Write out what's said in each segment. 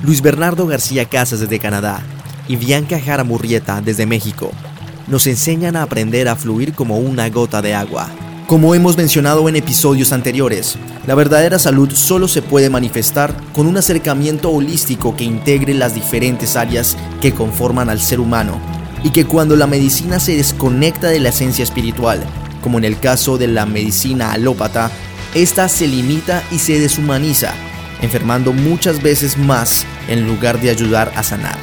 Luis Bernardo García Casas desde Canadá y Bianca Jara Murrieta desde México nos enseñan a aprender a fluir como una gota de agua. Como hemos mencionado en episodios anteriores, la verdadera salud solo se puede manifestar con un acercamiento holístico que integre las diferentes áreas que conforman al ser humano y que cuando la medicina se desconecta de la esencia espiritual, como en el caso de la medicina alópata, esta se limita y se deshumaniza, enfermando muchas veces más en lugar de ayudar a sanar.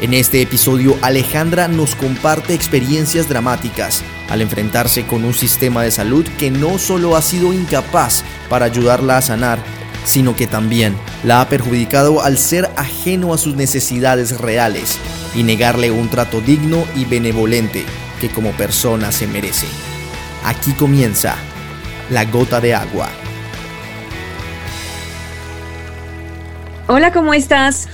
En este episodio Alejandra nos comparte experiencias dramáticas al enfrentarse con un sistema de salud que no solo ha sido incapaz para ayudarla a sanar, sino que también la ha perjudicado al ser ajeno a sus necesidades reales y negarle un trato digno y benevolente que como persona se merece. Aquí comienza la gota de agua. Hola, ¿cómo estás?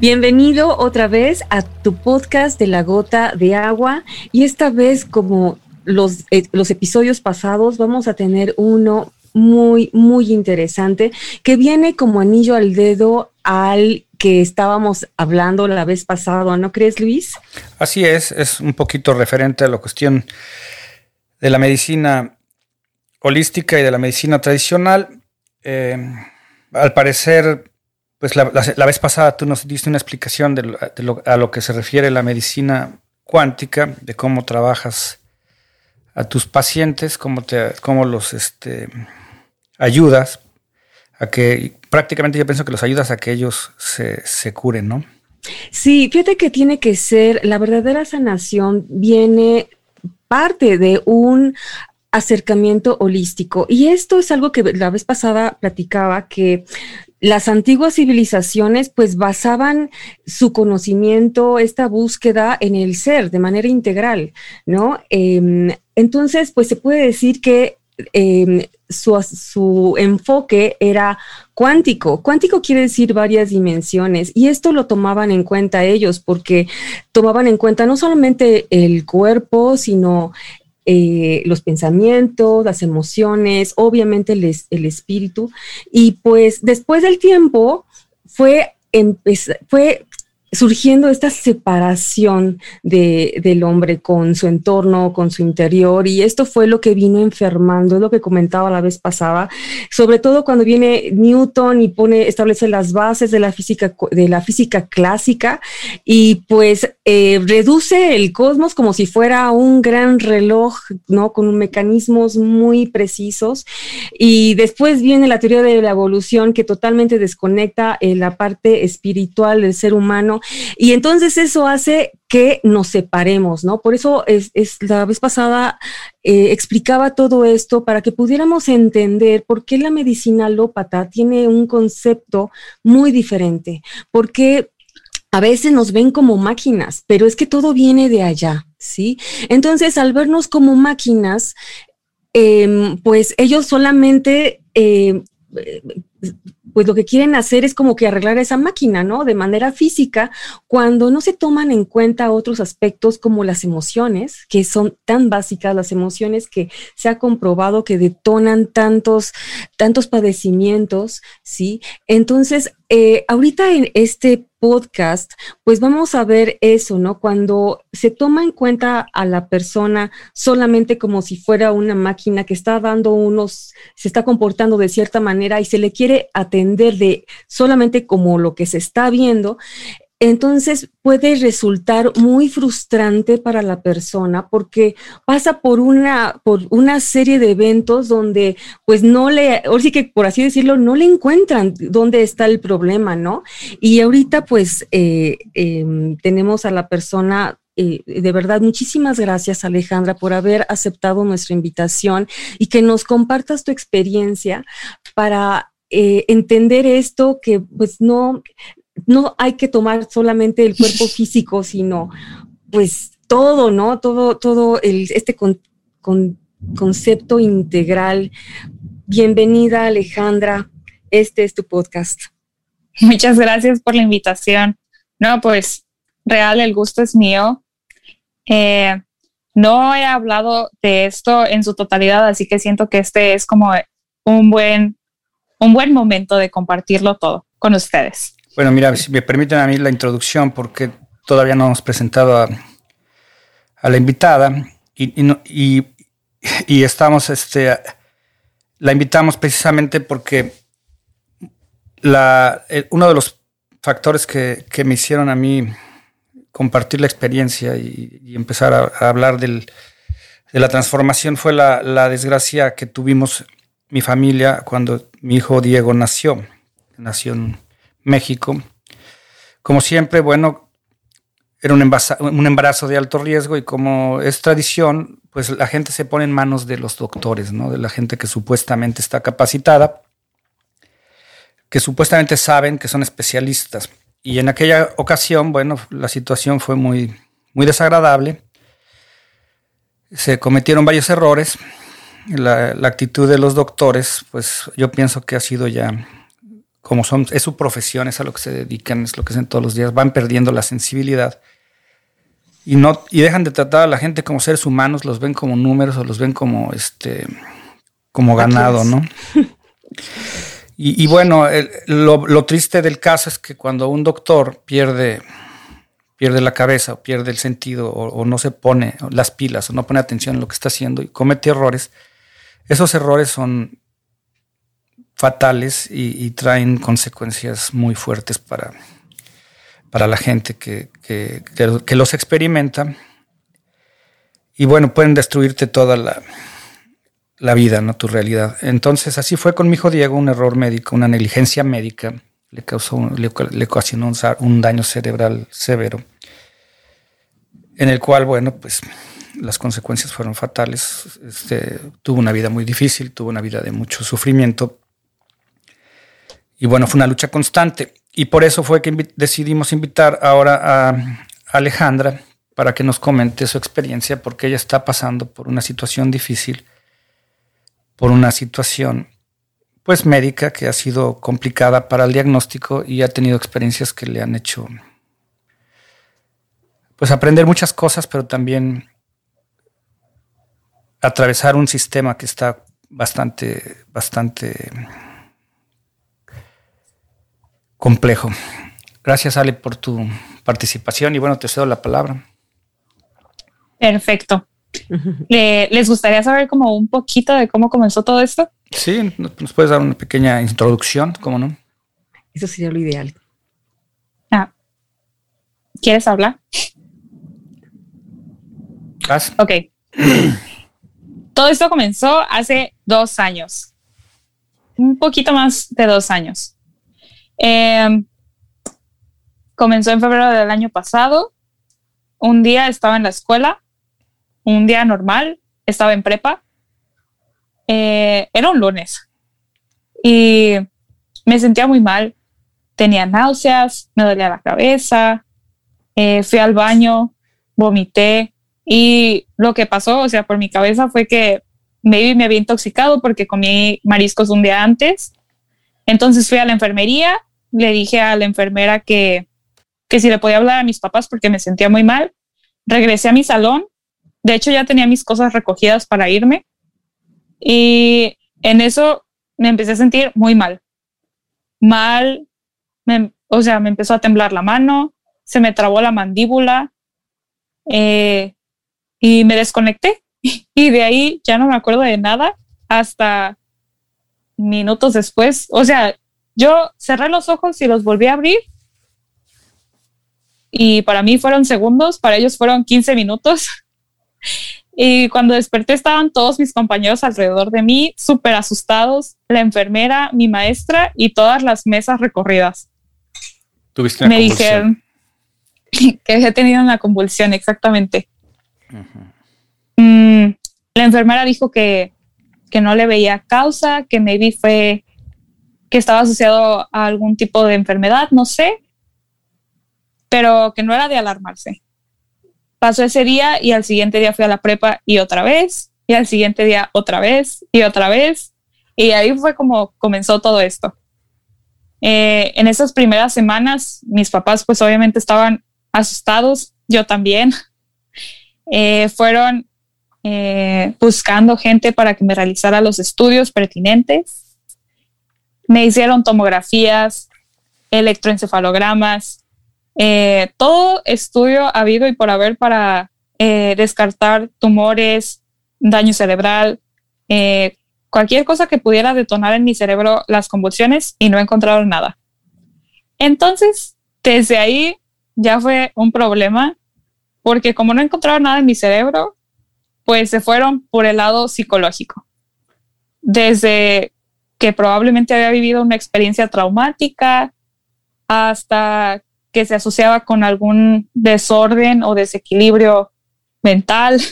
Bienvenido otra vez a tu podcast de la gota de agua y esta vez como los, eh, los episodios pasados vamos a tener uno muy, muy interesante que viene como anillo al dedo al que estábamos hablando la vez pasada, ¿no crees, Luis? Así es, es un poquito referente a la cuestión de la medicina holística y de la medicina tradicional. Eh, al parecer, pues la, vez pasada tú nos diste una explicación de, a lo que se refiere la medicina cuántica, de cómo trabajas a tus pacientes, cómo, te, cómo los este, ayudas a que prácticamente yo pienso que los ayudas a que ellos se, se curen, ¿no? Sí, fíjate que tiene que ser, la verdadera sanación viene parte de un acercamiento holístico. Y esto es algo que la vez pasada platicaba, que las antiguas civilizaciones pues basaban su conocimiento, esta búsqueda en el ser de manera integral, ¿no? Em, entonces, pues se puede decir que em, su, su, enfoque era cuántico. Cuántico quiere decir varias dimensiones y esto lo tomaban en cuenta ellos porque tomaban en cuenta no solamente el cuerpo, sino eh, los pensamientos, las emociones, obviamente el, espíritu. Y pues después del tiempo fue, fue surgiendo esta separación de, del hombre con su entorno, con su interior, y esto fue lo que vino enfermando, es lo que comentaba la vez pasada, sobre todo cuando viene Newton y pone, establece las bases de la física, de la física clásica, y pues eh, reduce el cosmos como si fuera un gran reloj, ¿no? Con mecanismos muy precisos, y después viene la teoría de la evolución que totalmente desconecta eh, la parte espiritual del ser humano y entonces eso hace que nos separemos, ¿no? Por eso es, la vez pasada eh, explicaba todo esto para que pudiéramos entender por qué la medicina alópata tiene un concepto muy diferente, porque a veces nos ven como máquinas, pero es que todo viene de allá, ¿sí? Entonces, al vernos como máquinas, em, pues ellos solamente eh, pues lo que quieren hacer es como que arreglar esa máquina, ¿no? De manera física, cuando no se toman en cuenta otros aspectos como las emociones, que son tan básicas, las emociones que se ha comprobado que detonan tantos, tantos padecimientos, ¿sí? Entonces, eh, ahorita en este podcast, pues vamos a ver eso, ¿no? Cuando se toma en cuenta a la persona solamente como si fuera una máquina que está dando unos, se está comportando de cierta manera y se le quiere atender de solamente como lo que se está viendo, entonces puede resultar muy frustrante para la persona porque pasa por una, por una serie de eventos donde pues no le, o sí que por así decirlo, no le encuentran dónde está el problema, ¿no? Y ahorita pues eh, em, tenemos a la persona eh, de verdad, muchísimas gracias Alejandra por haber aceptado nuestra invitación y que nos compartas tu experiencia para eh, entender esto que pues no, no hay que tomar solamente el cuerpo físico, sino pues todo, ¿no? Todo, todo el, este concepto integral. Bienvenida, Alejandra. Este es tu podcast. Muchas gracias por la invitación. No, pues real, el gusto es mío. Eh, no he hablado de esto en su totalidad, así que siento que este es como un buen, un buen momento de compartirlo todo. con ustedes. Bueno, mira, si me permiten a mí la introducción, porque todavía no hemos presentado a, la invitada y, y, estamos, este, la invitamos precisamente porque la, uno de los factores que, me hicieron a mí compartir la experiencia y, empezar a, hablar de la transformación fue la, la, desgracia que tuvimos mi familia cuando mi hijo Diego nació. Nació en México. Como siempre, bueno, era un embarazo, de alto riesgo y como es tradición, pues la gente se pone en manos de los doctores, ¿no? De la gente que supuestamente está capacitada, que supuestamente saben que son especialistas. Y en aquella ocasión, bueno, la situación fue muy, muy desagradable. Se cometieron varios errores. La actitud de los doctores, pues yo pienso que ha sido ya como son, es su profesión, es a lo que se dedican, es lo que hacen todos los días, van perdiendo la sensibilidad y no y dejan de tratar a la gente como seres humanos, los ven como números o los ven como este como ganado, ¿no? Y, bueno, lo, triste del caso es que cuando un doctor pierde, pierde la cabeza o pierde el sentido o, no se pone las pilas o no pone atención en lo que está haciendo y comete errores, esos errores son fatales y, traen consecuencias muy fuertes para, para la gente que, que, los experimenta. Y bueno, pueden destruirte toda la, la vida, ¿no? Tu realidad. Entonces, así fue con mi hijo Diego, un error médico, una negligencia médica, le causó, le, ocasionó un, un, daño cerebral severo, en el cual, bueno, pues las consecuencias fueron fatales. Este, tuvo una vida muy difícil, tuvo una vida de mucho sufrimiento, y bueno, fue una lucha constante. Y por eso fue que decidimos invitar ahora a Alejandra para que nos comente su experiencia, porque ella está pasando por una situación difícil, por una situación pues médica que ha sido complicada para el diagnóstico y ha tenido experiencias que le han hecho pues aprender muchas cosas, pero también atravesar un sistema que está bastante, bastante complejo. Gracias, Ale, por tu participación y bueno, te cedo la palabra. Perfecto. ¿Les gustaría saber como un poquito de cómo comenzó todo esto? Sí, nos puedes dar una pequeña introducción, ¿cómo no? Eso sería lo ideal. Ah. ¿Quieres hablar? Ok. todo esto comenzó hace dos años. Un poquito más de dos años. Em, comenzó en febrero del año pasado. Un día estaba en la escuela, un día normal, estaba en prepa. Eh, era un lunes y me sentía muy mal. Tenía náuseas, me dolía la cabeza, eh, fui al baño, vomité y lo que pasó, o sea, por mi cabeza fue que maybe me había intoxicado porque comí mariscos un día antes. Entonces fui a la enfermería le dije a la enfermera que, que si le podía hablar a mis papás porque me sentía muy mal. Regresé a mi salón. De hecho, ya tenía mis cosas recogidas para irme. Y en eso me empecé a sentir muy mal. Mal, o sea, me empezó a temblar la mano, se me trabó la mandíbula eh, y me desconecté. Y de ahí ya no me acuerdo de nada hasta minutos después. O sea, yo cerré los ojos y los volví a abrir. Y para mí fueron segundos, para ellos fueron 15 minutos. Y cuando desperté estaban todos mis compañeros alrededor de mí, súper asustados, la enfermera, mi maestra y todas las mesas recorridas. ¿Tuviste una Me dijeron que había tenido una convulsión, exactamente. Mm, la enfermera dijo que, que no le veía causa, que maybe fue que estaba asociado a algún tipo de enfermedad, no sé, pero que no era de alarmarse. Pasó ese día y al siguiente día fui a la prepa y otra vez, y al siguiente día otra vez y otra vez, y ahí fue como comenzó todo esto. Eh, en esas primeras semanas, mis papás pues obviamente estaban asustados, yo también. Eh, fueron eh, buscando gente para que me realizara los estudios pertinentes me hicieron tomografías, electroencefalogramas, eh, todo estudio habido y por haber para eh, descartar tumores, daño cerebral, eh, cualquier cosa que pudiera detonar en mi cerebro las convulsiones y no encontraron nada. Entonces, desde ahí ya fue un problema porque como no encontraron nada en mi cerebro, pues se fueron por el lado psicológico. Desde que probablemente había vivido una experiencia traumática hasta que se asociaba con algún desorden o desequilibrio mental.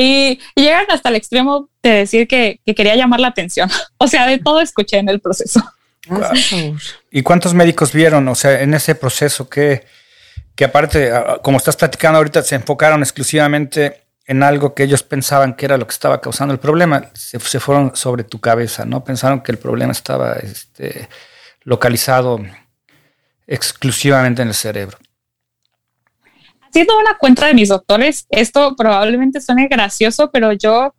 Y, llegan hasta el extremo de decir que, quería llamar la atención. O sea, de todo escuché en el proceso. ¿Y cuántos médicos vieron? O sea, en ese proceso que, que aparte, como estás platicando ahorita, se enfocaron exclusivamente en algo que ellos pensaban que era lo que estaba causando el problema, se, fueron sobre tu cabeza, ¿no? Pensaron que el problema estaba este, localizado exclusivamente en el cerebro. Haciendo una cuenta de mis doctores, esto probablemente suene gracioso, pero yo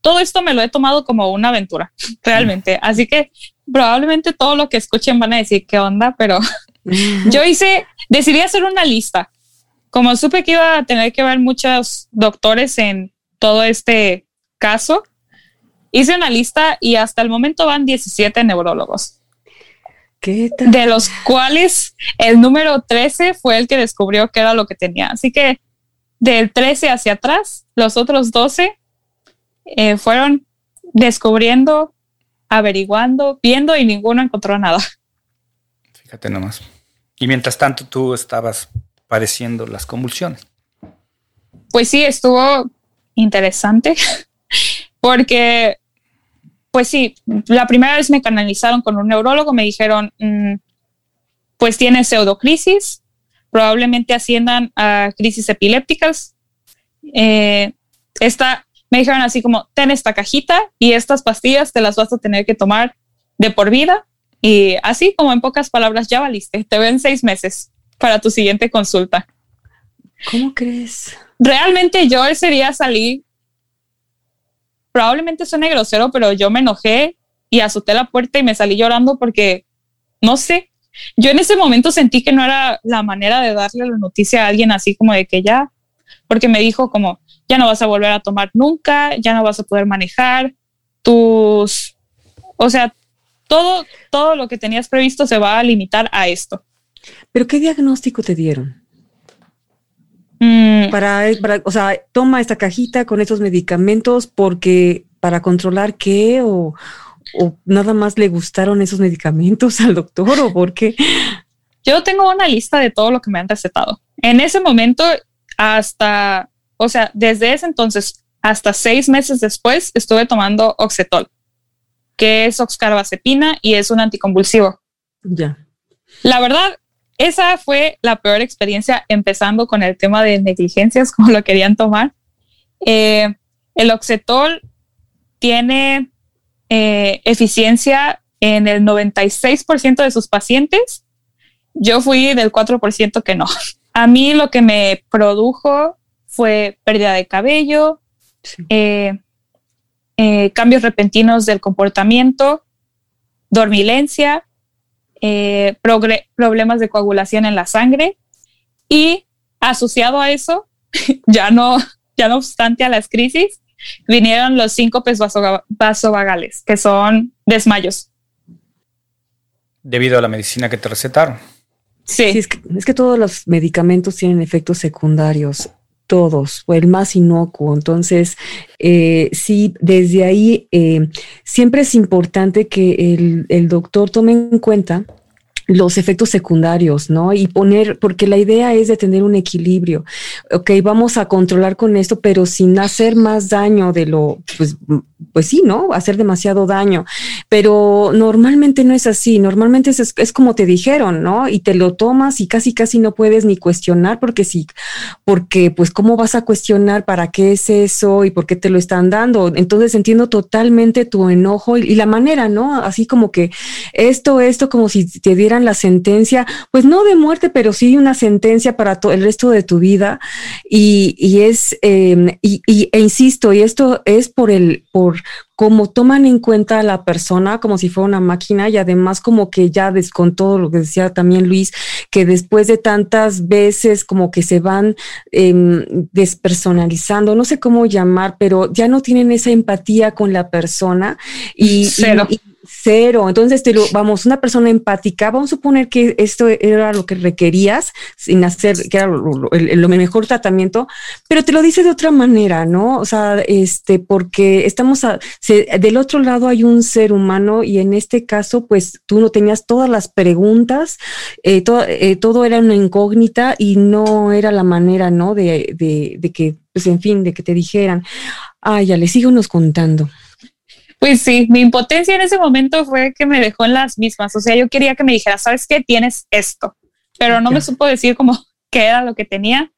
todo esto me lo he tomado como una aventura, realmente. Así que probablemente todo lo que escuchen van a decir qué onda, pero yo hice, decidí hacer una lista como supe que iba a tener que ver muchos doctores en todo este caso, hice una lista y hasta el momento van 17 neurólogos. ¿Qué De los cuales el número 13 fue el que descubrió que era lo que tenía. Así que del 13 hacia atrás, los otros 12 eh, fueron descubriendo, averiguando, viendo y ninguno encontró nada. Fíjate nomás. Y mientras tanto tú estabas padeciendo las convulsiones. Pues sí, estuvo interesante porque, pues sí, la primera vez me canalizaron con un neurólogo, me dijeron, mm, pues tiene pseudocrisis, probablemente asciendan a crisis epilépticas. Eh, esta, me dijeron así como, ten esta cajita y estas pastillas te las vas a tener que tomar de por vida. Y así como en pocas palabras, ya valiste, te ven seis meses para tu siguiente consulta. ¿Cómo crees? Realmente yo ese día salí, probablemente suene grosero, pero yo me enojé y azoté la puerta y me salí llorando porque, no sé, yo en ese momento sentí que no era la manera de darle la noticia a alguien así como de que ya, porque me dijo como, ya no vas a volver a tomar nunca, ya no vas a poder manejar, tus, o sea, todo, todo lo que tenías previsto se va a limitar a esto. ¿Pero qué diagnóstico te dieron? Mm. Para, o sea, toma esta cajita con estos medicamentos porque para controlar qué o, nada más le gustaron esos medicamentos al doctor o por qué. Yo tengo una lista de todo lo que me han recetado. En ese momento, hasta, o sea, desde ese entonces hasta seis meses después, estuve tomando Oxetol, que es oxcarbazepina y es un anticonvulsivo. Ya. La verdad, esa fue la peor experiencia empezando con el tema de negligencias, como lo querían tomar. Eh, el Oxetol tiene eh, eficiencia en el 96% de sus pacientes. Yo fui del 4% que no. A mí lo que me produjo fue pérdida de cabello, eh, cambios repentinos del comportamiento, dormilencia, eh, problemas de coagulación en la sangre y asociado a eso, ya no, ya no obstante a las crisis, vinieron los síncopes vasovagales, que son desmayos. Debido a la medicina que te recetaron. Sí. es, que, es, que, todos los medicamentos tienen efectos secundarios, todos, o el más inocuo. Entonces, eh, sí, desde ahí eh, siempre es importante que el, el doctor tome en cuenta los efectos secundarios, ¿no? Y poner, porque la idea es de tener un equilibrio. Ok, vamos a controlar con esto, pero sin hacer más daño de lo, pues, pues sí, ¿no? Hacer demasiado daño. Pero normalmente no es así. Normalmente es, es como te dijeron, ¿no? Y te lo tomas y casi, casi no puedes ni cuestionar porque sí, porque pues cómo vas a cuestionar para qué es eso y por qué te lo están dando. Entonces entiendo totalmente tu enojo y, y la manera, ¿no? Así como que esto, esto, como si te diera la sentencia, pues no de muerte, pero sí una sentencia para todo el resto de tu vida. Y, y es, em, y, e insisto, y esto es por el, por como toman en cuenta a la persona como si fuera una máquina y además como que ya con todo lo que decía también Luis, que después de tantas veces como que se van em, despersonalizando, no sé cómo llamar, pero ya no tienen esa empatía con la persona y, y Cero. Entonces, te lo, vamos, una persona empática, vamos a suponer que esto era lo que requerías, sin hacer, que era lo, el, mejor tratamiento, pero te lo dice de otra manera, ¿no? O sea, este, porque estamos a, del otro lado hay un ser humano y en este caso, pues tú no tenías todas las preguntas, eh, eh, todo era una incógnita y no era la manera, ¿no? De, de, de que, pues en fin, de que te dijeran, ay, ya le sigo nos contando. Pues sí, mi impotencia en ese momento fue que me dejó en las mismas. O sea, yo quería que me dijera, ¿sabes qué? Tienes esto, pero no me supo decir como qué era lo que tenía.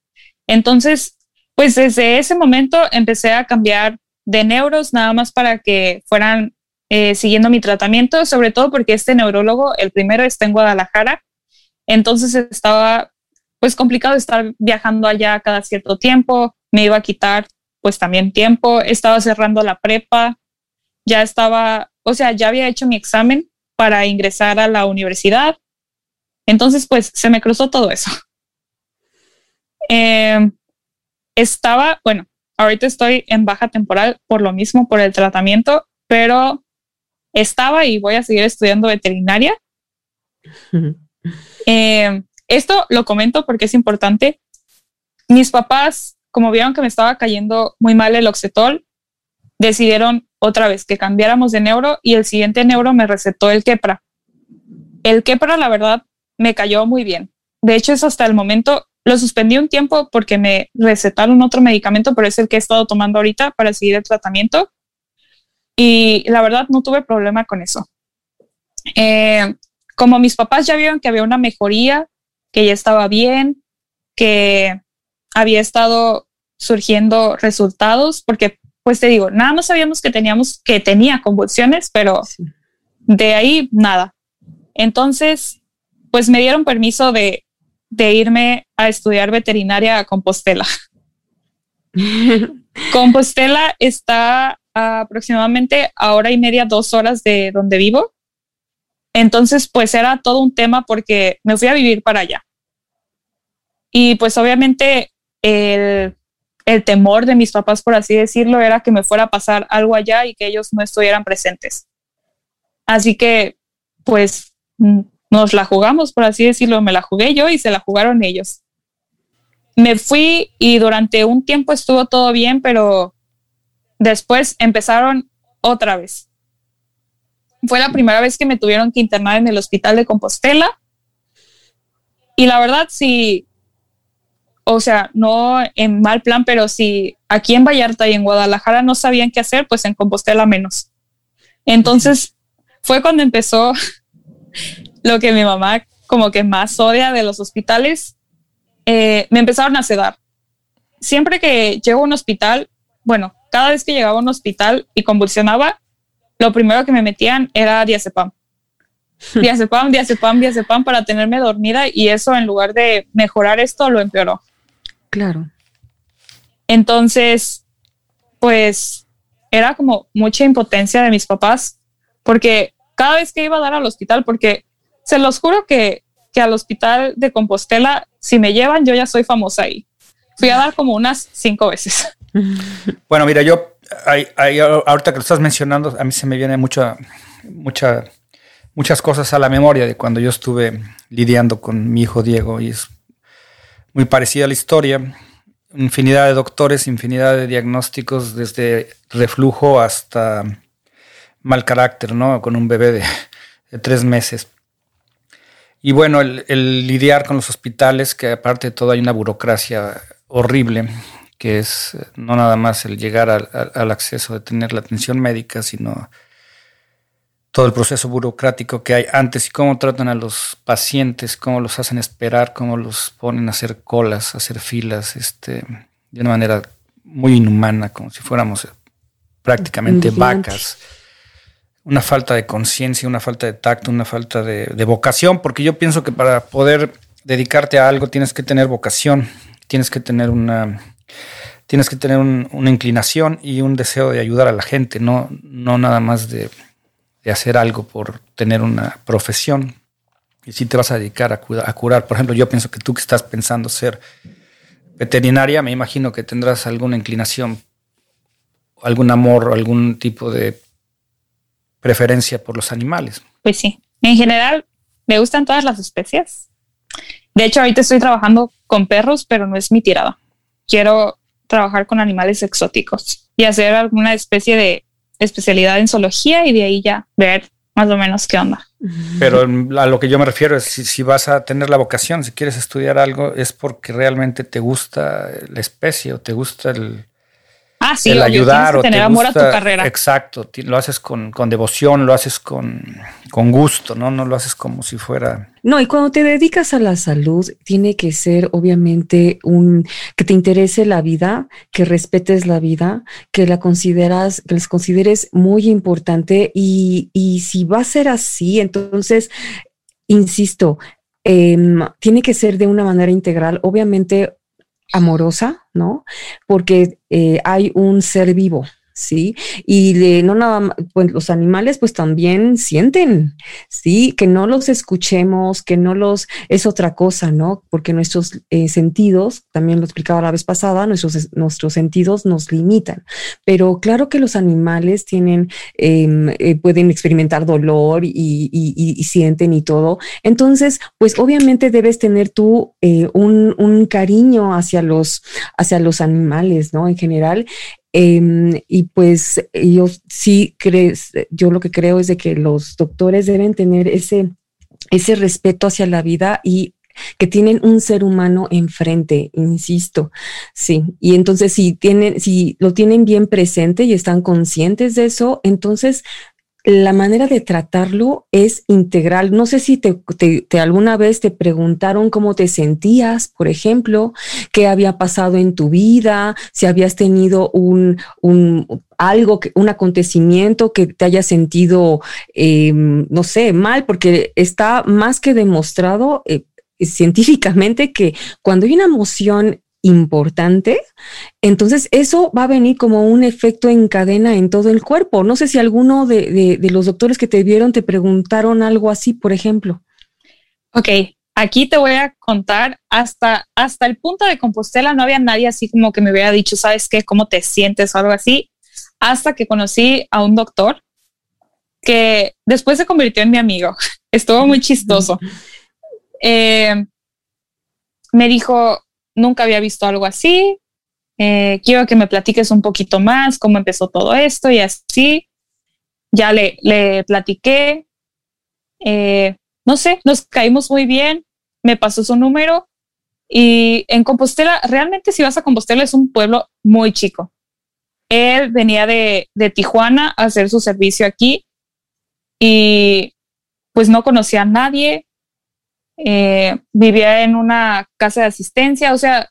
Entonces, pues desde ese momento empecé a cambiar de neuros nada más para que fueran eh, siguiendo mi tratamiento, sobre todo porque este neurólogo, el primero está en Guadalajara, entonces estaba pues complicado estar viajando allá cada cierto tiempo, me iba a quitar pues también tiempo, estaba cerrando la prepa, ya estaba, o sea, ya había hecho mi examen para ingresar a la universidad. Entonces, pues se me cruzó todo eso. Em, estaba, bueno, ahorita estoy en baja temporal por lo mismo, por el tratamiento, pero estaba y voy a seguir estudiando veterinaria. Em, esto lo comento porque es importante. Mis papás, como vieron que me estaba cayendo muy mal el oxetol, decidieron otra vez que cambiáramos de neuro y el siguiente neuro me recetó el Kepra. El Kepra, la verdad, me cayó muy bien. De hecho, es hasta el momento, lo suspendí un tiempo porque me recetaron otro medicamento, pero es el que he estado tomando ahorita para seguir el tratamiento. Y la verdad, no tuve problema con eso. Eh, como mis papás ya vieron que había una mejoría, que ya estaba bien, que había estado surgiendo resultados, porque pues te digo, nada más sabíamos que teníamos, que tenía convulsiones, pero de ahí nada. Entonces, pues me dieron permiso de, irme a estudiar veterinaria a Compostela. Compostela está aproximadamente a hora y media, dos horas de donde vivo. Entonces, pues era todo un tema porque me fui a vivir para allá. Y pues obviamente el, el temor de mis papás, por así decirlo, era que me fuera a pasar algo allá y que ellos no estuvieran presentes. Así que, pues, mm, nos la jugamos, por así decirlo, me la jugué yo y se la jugaron ellos. Me fui y durante un tiempo estuvo todo bien, pero después empezaron otra vez. Fue la primera vez que me tuvieron que internar en el hospital de Compostela. Y la verdad, sí, o sea, no en mal plan, pero si aquí en Vallarta y en Guadalajara no sabían qué hacer, pues en Compostela menos. Entonces fue cuando empezó lo que mi mamá como que más odia de los hospitales. Eh, me empezaron a sedar. Siempre que llego a un hospital, bueno, cada vez que llegaba a un hospital y convulsionaba, lo primero que me metían era diazepam. Diazepam, diazepam, diazepam para tenerme dormida y eso en lugar de mejorar esto lo empeoró. Claro. Entonces, pues era como mucha impotencia de mis papás, porque cada vez que iba a dar al hospital, porque se los juro que, que al hospital de Compostela, si me llevan, yo ya soy famosa ahí. Fui a dar como unas cinco veces. Bueno, mira, yo ahorita que lo estás mencionando, a mí se me viene mucha, mucha, muchas cosas a la memoria de cuando yo estuve lidiando con mi hijo Diego y es muy parecida a la historia. Infinidad de doctores, infinidad de diagnósticos, desde reflujo hasta mal carácter, ¿no? Con un bebé de, tres meses. Y bueno, el, lidiar con los hospitales, que aparte de todo hay una burocracia horrible, que es no nada más el llegar al acceso de tener la atención médica, sino todo el proceso burocrático que hay antes y cómo tratan a los pacientes, cómo los hacen esperar, cómo los ponen a hacer colas, a hacer filas, este, de una manera muy inhumana, como si fuéramos prácticamente vacas. Una falta de conciencia, una falta de tacto, una falta de, de vocación, porque yo pienso que para poder dedicarte a algo tienes que tener vocación, tienes que tener una tienes que tener una inclinación y un deseo de ayudar a la gente, no, no nada más de, hacer algo por tener una profesión. Y si te vas a dedicar a, a curar, por ejemplo, yo pienso que tú que estás pensando ser veterinaria, me imagino que tendrás alguna inclinación, algún amor, algún tipo de preferencia por los animales. Pues sí, en general me gustan todas las especies. De hecho, ahorita estoy trabajando con perros, pero no es mi tirada. Quiero trabajar con animales exóticos y hacer alguna especie de especialidad en zoología y de ahí ya ver más o menos qué onda. Pero a lo que yo me refiero es si, vas a tener la vocación, si quieres estudiar algo, es porque realmente te gusta la especie o te gusta el, Ah, sí, el ayudar o tener amor a tu carrera. Exacto, lo haces con, devoción, lo haces con, con, gusto, ¿no? No lo haces como si fuera. No, y cuando te dedicas a la salud, tiene que ser obviamente un que te interese la vida, que respetes la vida, que la consideras, que les consideres muy importante. Y, y si va a ser así, entonces, insisto, em, tiene que ser de una manera integral. Obviamente, amorosa, ¿no? Porque eh, hay un ser vivo, ¿sí? Y de, no nada pues los animales pues también sienten, ¿sí? Que no los escuchemos, que no los, es otra cosa, ¿no? Porque nuestros eh, sentidos, también lo explicaba la vez pasada, nuestros, nuestros sentidos nos limitan. Pero claro que los animales tienen, em, eh, pueden experimentar dolor y, y, sienten y todo. Entonces, pues obviamente debes tener tú eh, un, un cariño hacia los, hacia los animales, ¿no? En general. Em, y pues yo sí crees, yo lo que creo es de que los doctores deben tener ese, ese respeto hacia la vida y que tienen un ser humano enfrente, insisto, sí. Y entonces si tienen, si lo tienen bien presente y están conscientes de eso, entonces la manera de tratarlo es integral. No sé si te, alguna vez te preguntaron cómo te sentías, por ejemplo, qué había pasado en tu vida, si habías tenido un, un algo, un acontecimiento que te haya sentido, em, no sé, mal, porque está más que demostrado. Eh, científicamente que cuando hay una emoción importante, entonces eso va a venir como un efecto en cadena en todo el cuerpo. No sé si alguno de, los doctores que te vieron te preguntaron algo así, por ejemplo. Ok, aquí te voy a contar hasta, hasta el punto de Compostela no había nadie así como que me hubiera dicho, ¿sabes qué? ¿Cómo te sientes o algo así? Hasta que conocí a un doctor que después se convirtió en mi amigo. Estuvo muy chistoso. Eh, me dijo, nunca había visto algo así. Eh, quiero que me platiques un poquito más cómo empezó todo esto y así. Ya le, le platiqué. Eh, no sé, nos caímos muy bien. Me pasó su número. Y en Compostela, realmente si vas a Compostela es un pueblo muy chico. Él venía de, de Tijuana a hacer su servicio aquí y pues no conocía a nadie, eh, vivía en una casa de asistencia, o sea,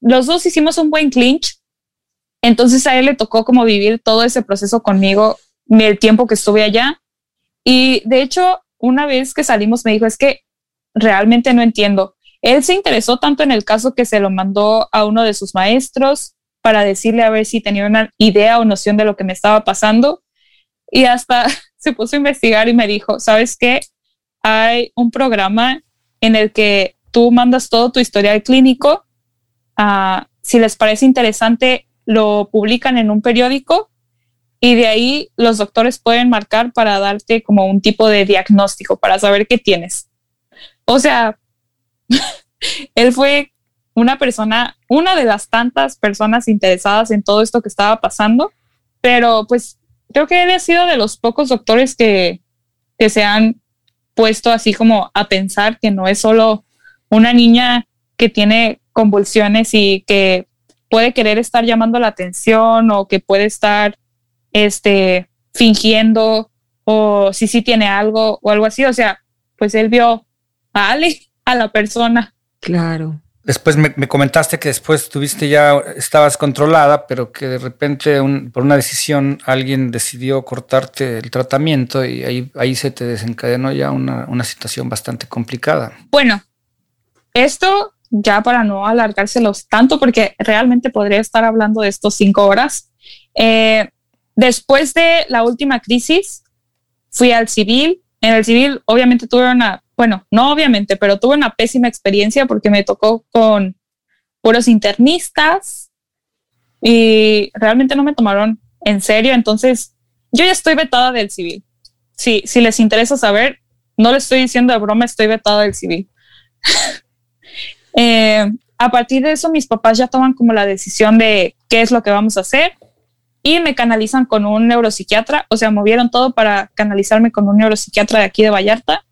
los dos hicimos un buen clinch, entonces a él le tocó como vivir todo ese proceso conmigo el tiempo que estuve allá. Y de hecho, una vez que salimos me dijo, es que realmente no entiendo. Él se interesó tanto en el caso que se lo mandó a uno de sus maestros para decirle a ver si tenía una idea o noción de lo que me estaba pasando. Y hasta se puso a investigar y me dijo, ¿sabes qué? Hay un programa en el que tú mandas todo tu historial clínico. Uh, si les parece interesante, lo publican en un periódico y de ahí los doctores pueden marcar para darte como un tipo de diagnóstico para saber qué tienes. O sea, él fue una persona, una de las tantas personas interesadas en todo esto que estaba pasando, pero pues creo que él ha sido de los pocos doctores que, que se han puesto así como a pensar que no es solo una niña que tiene convulsiones y que puede querer estar llamando la atención o que puede estar este, fingiendo o si sí tiene algo o algo así. O sea, pues él vio a Ale, a la persona. Claro. Después me, comentaste que después tuviste ya, estabas controlada, pero que de repente por una decisión alguien decidió cortarte el tratamiento y ahí, ahí se te desencadenó ya una, una situación bastante complicada. Bueno, esto ya para no alargárselos tanto, porque realmente podría estar hablando de estos cinco horas. Eh, después de la última crisis, fui al civil. En el civil, obviamente tuve una, bueno, no obviamente, pero tuve una pésima experiencia porque me tocó con puros internistas y realmente no me tomaron en serio. Entonces, yo ya estoy vetada del civil. Sí, si les interesa saber, no le estoy diciendo de broma, estoy vetada del civil. Eh, a partir de eso, mis papás ya toman como la decisión de qué es lo que vamos a hacer y me canalizan con un neuropsiquiatra, o sea, movieron todo para canalizarme con un neuropsiquiatra de aquí de Vallarta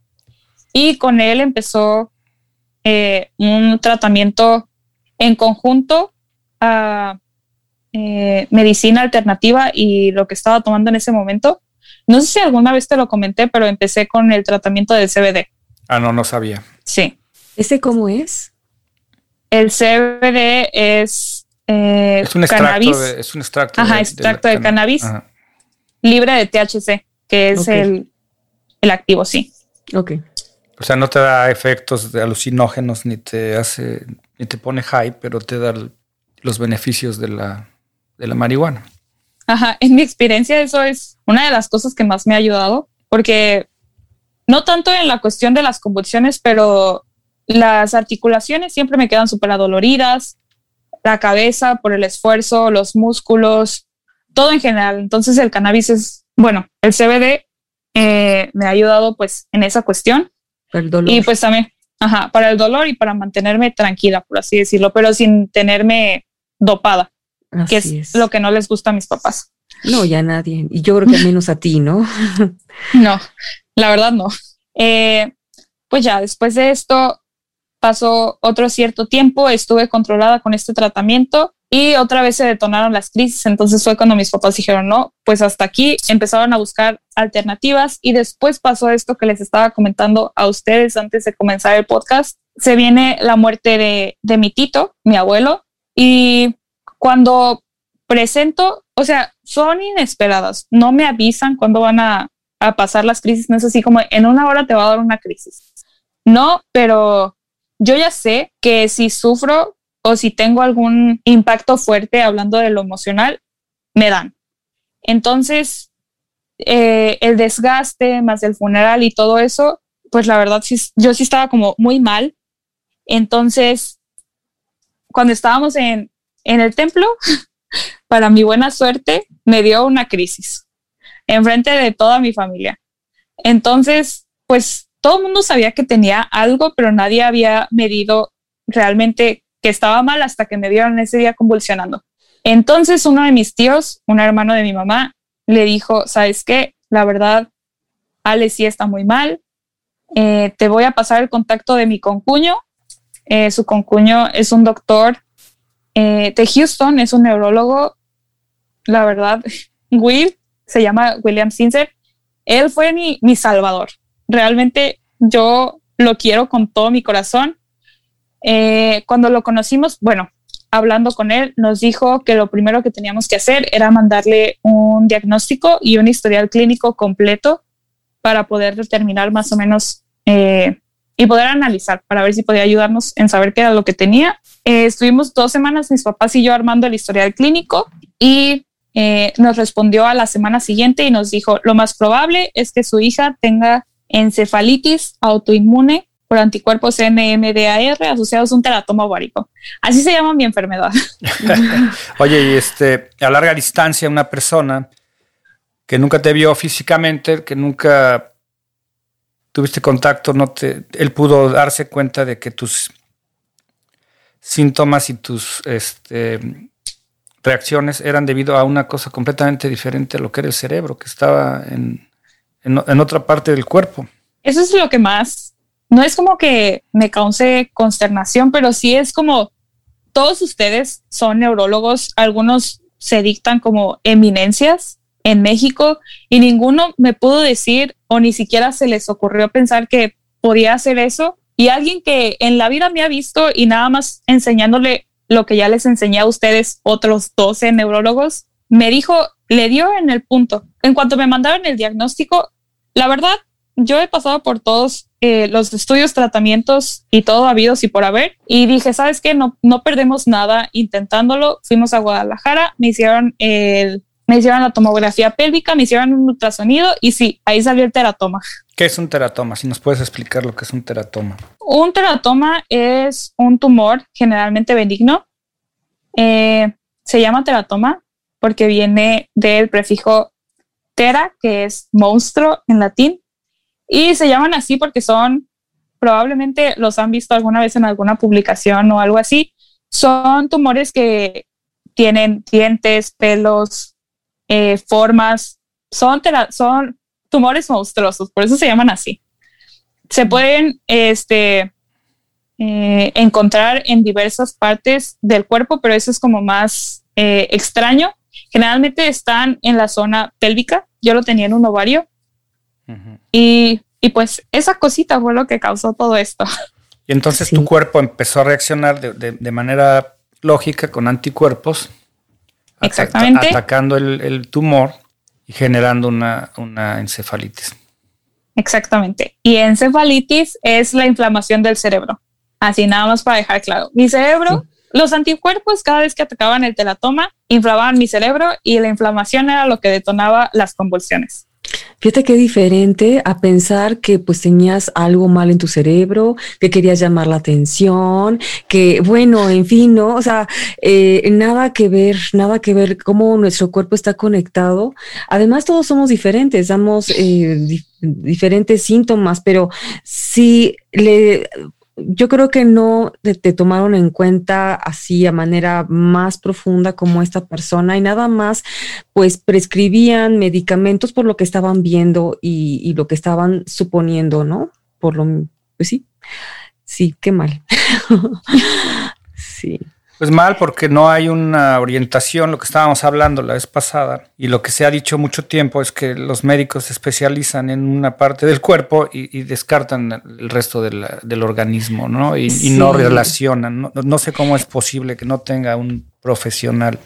y con él empezó eh, un tratamiento en conjunto a eh, medicina alternativa y lo que estaba tomando en ese momento. No sé si alguna vez te lo comenté, pero empecé con el tratamiento del CBD. Ah, no, no sabía. Sí. ¿Ese cómo es? El CBD es, eh, es un extracto de, es un extracto Ajá, de, extracto de, cannabis libre de THC, que es el, el, activo, sí. Ok. O sea, no te da efectos de alucinógenos ni te hace, ni te pone high, pero te da los beneficios de la, de la marihuana. Ajá, en mi experiencia eso es una de las cosas que más me ha ayudado, porque no tanto en la cuestión de las convulsiones, pero las articulaciones siempre me quedan súper adoloridas, la cabeza por el esfuerzo, los músculos, todo en general. Entonces el cannabis es, bueno, el CBD eh, me ha ayudado pues en esa cuestión. El dolor. Y pues también, ajá, para el dolor y para mantenerme tranquila, por así decirlo, pero sin tenerme dopada, que es, lo que no les gusta a mis papás. No, ya nadie. Y yo creo que menos a ti, ¿no? no, la verdad no. Eh, pues ya, después de esto, pasó otro cierto tiempo, estuve controlada con este tratamiento y otra vez se detonaron las crisis. Entonces fue cuando mis papás dijeron, no, pues hasta aquí empezaron a buscar alternativas y después pasó esto que les estaba comentando a ustedes antes de comenzar el podcast. Se viene la muerte de, de mi tito, mi abuelo, y cuando presento, o sea, son inesperadas, no me avisan cuándo van a, a pasar las crisis, no es así como en una hora te va a dar una crisis. No, pero yo ya sé que si sufro o si tengo algún impacto fuerte hablando de lo emocional, me dan. Entonces, eh, el desgaste más el funeral y todo eso, pues la verdad, sí, yo sí estaba como muy mal. Entonces, cuando estábamos en, en el templo, para mi buena suerte, me dio una crisis enfrente de toda mi familia. Entonces, pues todo el mundo sabía que tenía algo, pero nadie había medido realmente que estaba mal hasta que me vieron ese día convulsionando. Entonces uno de mis tíos, un hermano de mi mamá, le dijo, ¿sabes qué? La verdad, Ale sí está muy mal. Eh, te voy a pasar el contacto de mi concuño. Eh, su concuño es un doctor eh, de Houston, es un neurólogo. La verdad, Will, se llama William Sincer. Él fue mi, mi salvador realmente yo lo quiero con todo mi corazón. Eh, cuando lo conocimos, bueno, hablando con él, nos dijo que lo primero que teníamos que hacer era mandarle un diagnóstico y un historial clínico completo para poder determinar más o menos eh, y poder analizar para ver si podía ayudarnos en saber qué era lo que tenía. Eh, estuvimos dos semanas, mis papás y yo, armando el historial clínico y nos respondió a la semana siguiente y nos dijo, lo más probable es que su hija tenga encefalitis autoinmune por anticuerpos NMDAR asociados a un teratoma ovárico. Así se llama mi enfermedad. Oye, y este, a larga distancia, una persona que nunca te vio físicamente, que nunca tuviste contacto, no te, él pudo darse cuenta de que tus síntomas y tus este, reacciones eran debido a una cosa completamente diferente a lo que era el cerebro, que estaba en, en, otra parte del cuerpo. Eso es lo que más, no es como que me cause consternación, pero sí es como todos ustedes son neurólogos, algunos se dictan como eminencias en México y ninguno me pudo decir o ni siquiera se les ocurrió pensar que podía hacer eso. Y alguien que en la vida me ha visto y nada más enseñándole lo que ya les enseñé a ustedes, otros 12 neurólogos, me dijo, le dio en el punto. En cuanto me mandaron el diagnóstico, la verdad, yo he pasado por todos eh, los estudios, tratamientos y todo habidos y por haber. Y dije, ¿sabes qué? No, no perdemos nada intentándolo. Fuimos a Guadalajara, me hicieron el, me hicieron la tomografía pélvica, me hicieron un ultrasonido y sí, ahí salió el teratoma. ¿Qué es un teratoma? Si nos puedes explicar lo que es un teratoma. Un teratoma es un tumor generalmente benigno. Eh, se llama teratoma porque viene del prefijo tera, que es monstruo en latín, y se llaman así porque son, probablemente los han visto alguna vez en alguna publicación o algo así, son tumores que tienen dientes, pelos, eh, formas, son, son tumores monstruosos, por eso se llaman así. Se pueden este, eh, encontrar en diversas partes del cuerpo, pero eso es como más eh, extraño. Generalmente están en la zona pélvica. Yo lo tenía en un ovario. Y, y, pues esa cosita fue lo que causó todo esto. Y entonces tu cuerpo empezó a reaccionar de, de, manera lógica con anticuerpos. Exactamente. atacando el, el, tumor y generando una, una encefalitis. Exactamente. Y encefalitis es la inflamación del cerebro. Así nada más para dejar claro. Mi cerebro, los anticuerpos cada vez que atacaban el telatoma, inflamaban mi cerebro y la inflamación era lo que detonaba las convulsiones. Fíjate qué diferente a pensar que pues tenías algo mal en tu cerebro, que querías llamar la atención, que bueno, en fin, ¿no? O sea, eh, nada que ver, nada que ver cómo nuestro cuerpo está conectado. Además, todos somos diferentes, damos eh, diferentes síntomas, pero si le yo creo que no te, tomaron en cuenta así a manera más profunda como esta persona y nada más, pues prescribían medicamentos por lo que estaban viendo y, y lo que estaban suponiendo, ¿no? Por lo, pues sí, sí, qué mal. sí. Pues mal porque no hay una orientación, lo que estábamos hablando la vez pasada, y lo que se ha dicho mucho tiempo es que los médicos se especializan en una parte del cuerpo y, descartan el resto del organismo, ¿no? Y, no relacionan. no, sé cómo es posible que no tenga un profesional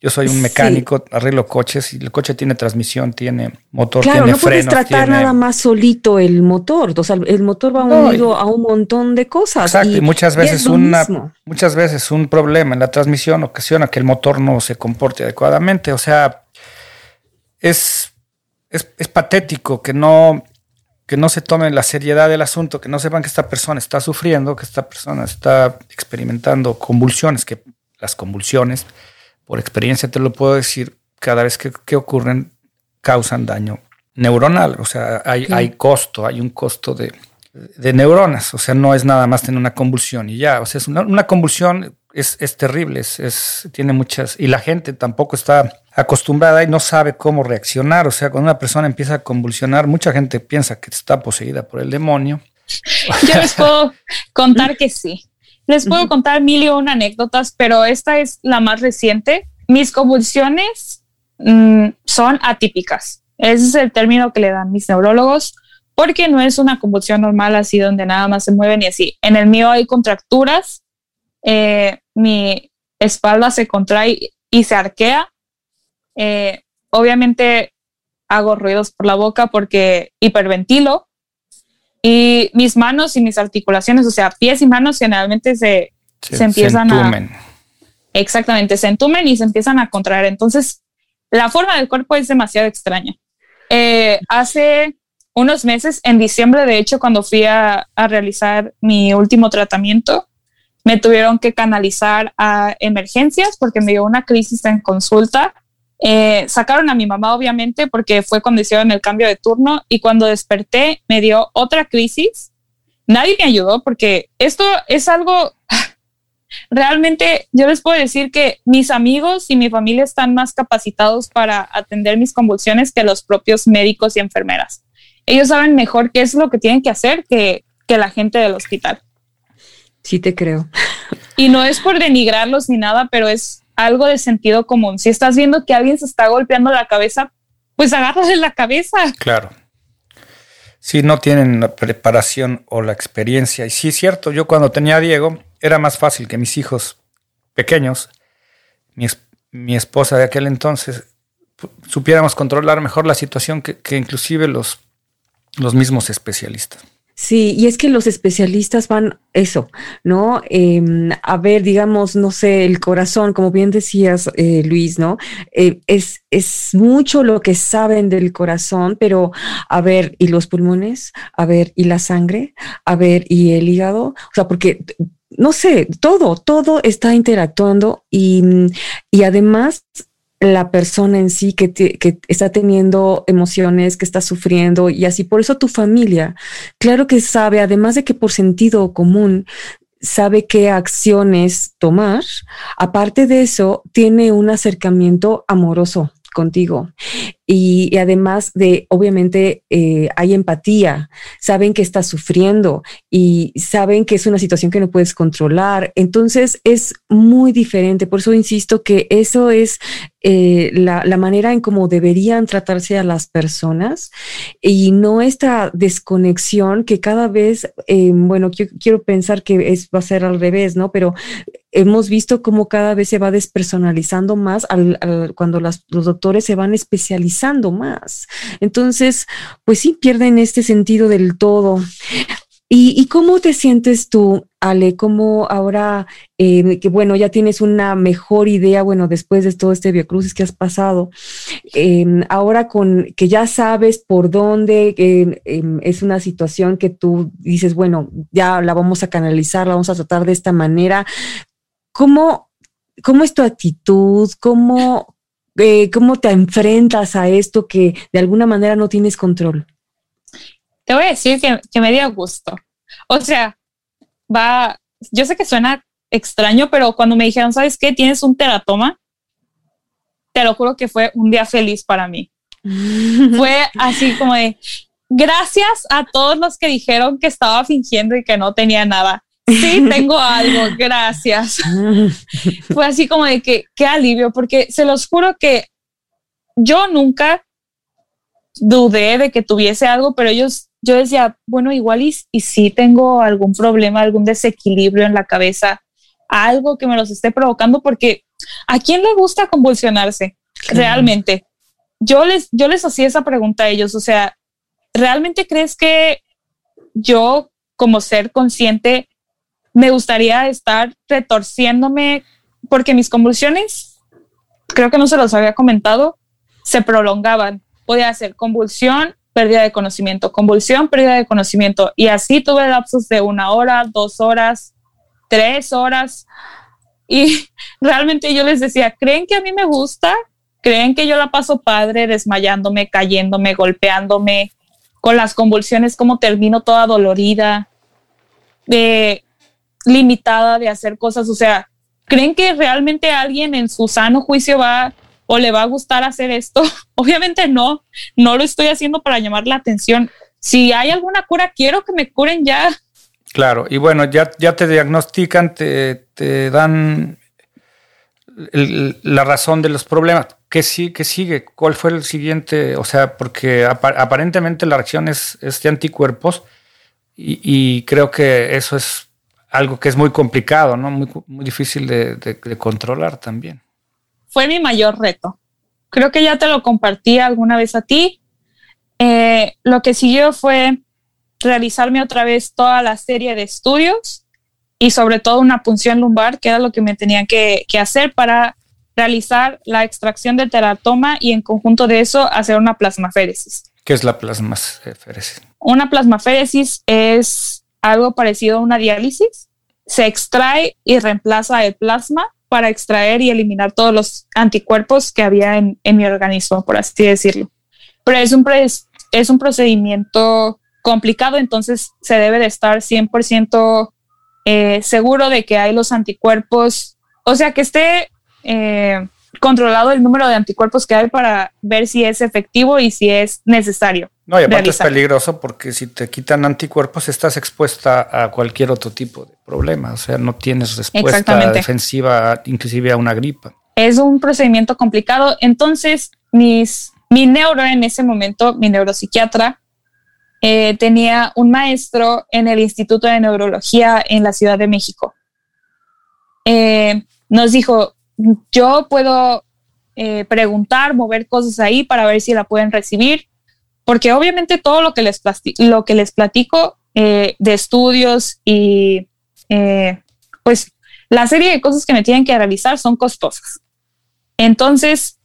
yo soy un mecánico, arreglo coches y el coche tiene transmisión, tiene motor, claro, tiene no puedes tratar nada más solito el motor. O sea, el motor va unido a un montón de cosas. Exacto, y, muchas veces una, muchas veces un problema en la transmisión ocasiona que el motor no se comporte adecuadamente. O sea, es, es, es patético que no, que no se tomen la seriedad del asunto, que no sepan que esta persona está sufriendo, que esta persona está experimentando convulsiones, que las convulsiones por experiencia te lo puedo decir, cada vez que, ocurren causan daño neuronal, o sea, hay, hay costo, hay un costo de, neuronas, o sea, no es nada más tener una convulsión y ya, o sea, es una, convulsión es, terrible, es, tiene muchas, y la gente tampoco está acostumbrada y no sabe cómo reaccionar, o sea, cuando una persona empieza a convulsionar, mucha gente piensa que está poseída por el demonio. Yo les puedo contar que sí. Les puedo contar mil y una anécdotas, pero esta es la más reciente. Mis convulsiones mm, son atípicas. Ese es el término que le dan mis neurólogos, porque no es una convulsión normal así donde nada más se mueven y así. En el mío hay contracturas, eh, mi espalda se contrae y se arquea. Eh, obviamente hago ruidos por la boca porque hiperventilo y mis manos y mis articulaciones, o sea, pies y manos generalmente se, se, empiezan a... Exactamente, se entumen y se empiezan a contraer. Entonces, la forma del cuerpo es demasiado extraña. Eh, hace unos meses, en diciembre, de hecho, cuando fui a, a, realizar mi último tratamiento, me tuvieron que canalizar a emergencias porque me dio una crisis en consulta eh, sacaron a mi mamá, obviamente, porque fue cuando hicieron el cambio de turno y cuando desperté me dio otra crisis. Nadie me ayudó porque esto es algo, realmente yo les puedo decir que mis amigos y mi familia están más capacitados para atender mis convulsiones que los propios médicos y enfermeras. Ellos saben mejor qué es lo que tienen que hacer que, que la gente del hospital. Sí, te creo. Y no es por denigrarlos ni nada, pero es algo de sentido común. Si estás viendo que alguien se está golpeando la cabeza, pues agárrale la cabeza. Claro. Si no tienen la preparación o la experiencia. Y sí es cierto, yo cuando tenía Diego era más fácil que mis hijos pequeños, mi, esposa de aquel entonces, supiéramos controlar mejor la situación que, inclusive los, los mismos especialistas. Sí, y es que los especialistas van eso, ¿no? Em, a ver, digamos, no sé, el corazón, como bien decías, eh, Luis, ¿no? Eh, es, es mucho lo que saben del corazón, pero a ver, ¿y los pulmones? A ver, ¿y la sangre? A ver, ¿y el hígado? O sea, porque no sé, todo, todo está interactuando y, y además la persona en sí que, que, está teniendo emociones, que está sufriendo y así. Por eso tu familia, claro que sabe, además de que por sentido común, sabe qué acciones tomar. Aparte de eso, tiene un acercamiento amoroso contigo. Y, además de, obviamente, eh, hay empatía, saben que estás sufriendo y saben que es una situación que no puedes controlar. Entonces es muy diferente. Por eso insisto que eso es eh, la, manera en cómo deberían tratarse a las personas y no esta desconexión que cada vez, eh, bueno, quiero pensar que es, va a ser al revés, ¿no? Pero hemos visto cómo cada vez se va despersonalizando más cuando los doctores se van especializando más. Entonces, pues sí, pierden este sentido del todo. ¿Y, cómo te sientes tú, Ale? ¿Cómo ahora eh, que, bueno, ya tienes una mejor idea, bueno, después de todo este biocrucis que has pasado, em, ahora con que ya sabes por dónde em, em, es una situación que tú dices, bueno, ya la vamos a canalizar, la vamos a tratar de esta manera, ¿Cómo, cómo es tu actitud? ¿Cómo, eh, ¿Cómo te enfrentas a esto que de alguna manera no tienes control? Te voy a decir que, que me dio gusto. O sea, va, yo sé que suena extraño, pero cuando me dijeron, ¿sabes qué? Tienes un teratoma, te lo juro que fue un día feliz para mí. fue así como de, gracias a todos los que dijeron que estaba fingiendo y que no tenía nada sí, tengo algo, gracias. Fue así como de que, qué alivio, porque se los juro que yo nunca dudé de que tuviese algo, pero ellos, yo decía, bueno, igual y, y sí tengo algún problema, algún desequilibrio en la cabeza, algo que me los esté provocando, porque ¿a quién le gusta convulsionarse? Realmente. Yo les, yo les hacía esa pregunta a ellos, o sea, ¿realmente crees que yo como ser consciente me gustaría estar retorciéndome porque mis convulsiones, creo que no se los había comentado, se prolongaban. Podía ser convulsión, pérdida de conocimiento, convulsión, pérdida de conocimiento. Y así tuve lapsos de una hora, dos horas, tres horas. Y realmente yo les decía, ¿creen que a mí me gusta? ¿Creen que yo la paso padre desmayándome, cayéndome, golpeándome, con las convulsiones, como termino toda dolorida? De limitada de hacer cosas. O sea, ¿creen que realmente alguien en su sano juicio va o le va a gustar hacer esto? Obviamente no, no lo estoy haciendo para llamar la atención. Si hay alguna cura, quiero que me curen ya. Claro, y bueno, ya, ya te diagnostican, te, te dan la razón de los problemas. ¿Qué, sí, ¿Qué sigue? ¿Cuál fue el siguiente? O sea, porque aparentemente la reacción es, de anticuerpos y, y, creo que eso es algo que es muy complicado, ¿no? Muy, muy difícil de, controlar también. Fue mi mayor reto. Creo que ya te lo compartí alguna vez a ti. Eh, lo que siguió fue realizarme otra vez toda la serie de estudios y sobre todo una punción lumbar, que era lo que me tenían que, que hacer para realizar la extracción del teratoma y en conjunto de eso hacer una plasmaféresis. ¿Qué es la plasmaféresis? Una plasmaféresis es algo parecido a una diálisis. Se extrae y reemplaza el plasma para extraer y eliminar todos los anticuerpos que había en, mi organismo, por así decirlo. Pero es un, es un procedimiento complicado, entonces se debe de estar 100% eh, seguro de que hay los anticuerpos, o sea, que esté eh, controlado el número de anticuerpos que hay para ver si es efectivo y si es necesario. No, y aparte es peligroso porque si te quitan anticuerpos estás expuesta a cualquier otro tipo de problema, o sea, no tienes respuesta defensiva inclusive a una gripa. Es un procedimiento complicado, entonces mis, mi neuro en ese momento, mi neuropsiquiatra, eh, tenía un maestro en el Instituto de Neurología en la Ciudad de México. Eh, nos dijo, yo puedo eh, preguntar, mover cosas ahí para ver si la pueden recibir porque obviamente todo lo que les, lo que les platico eh, de estudios y eh, pues la serie de cosas que me tienen que realizar son costosas. Entonces,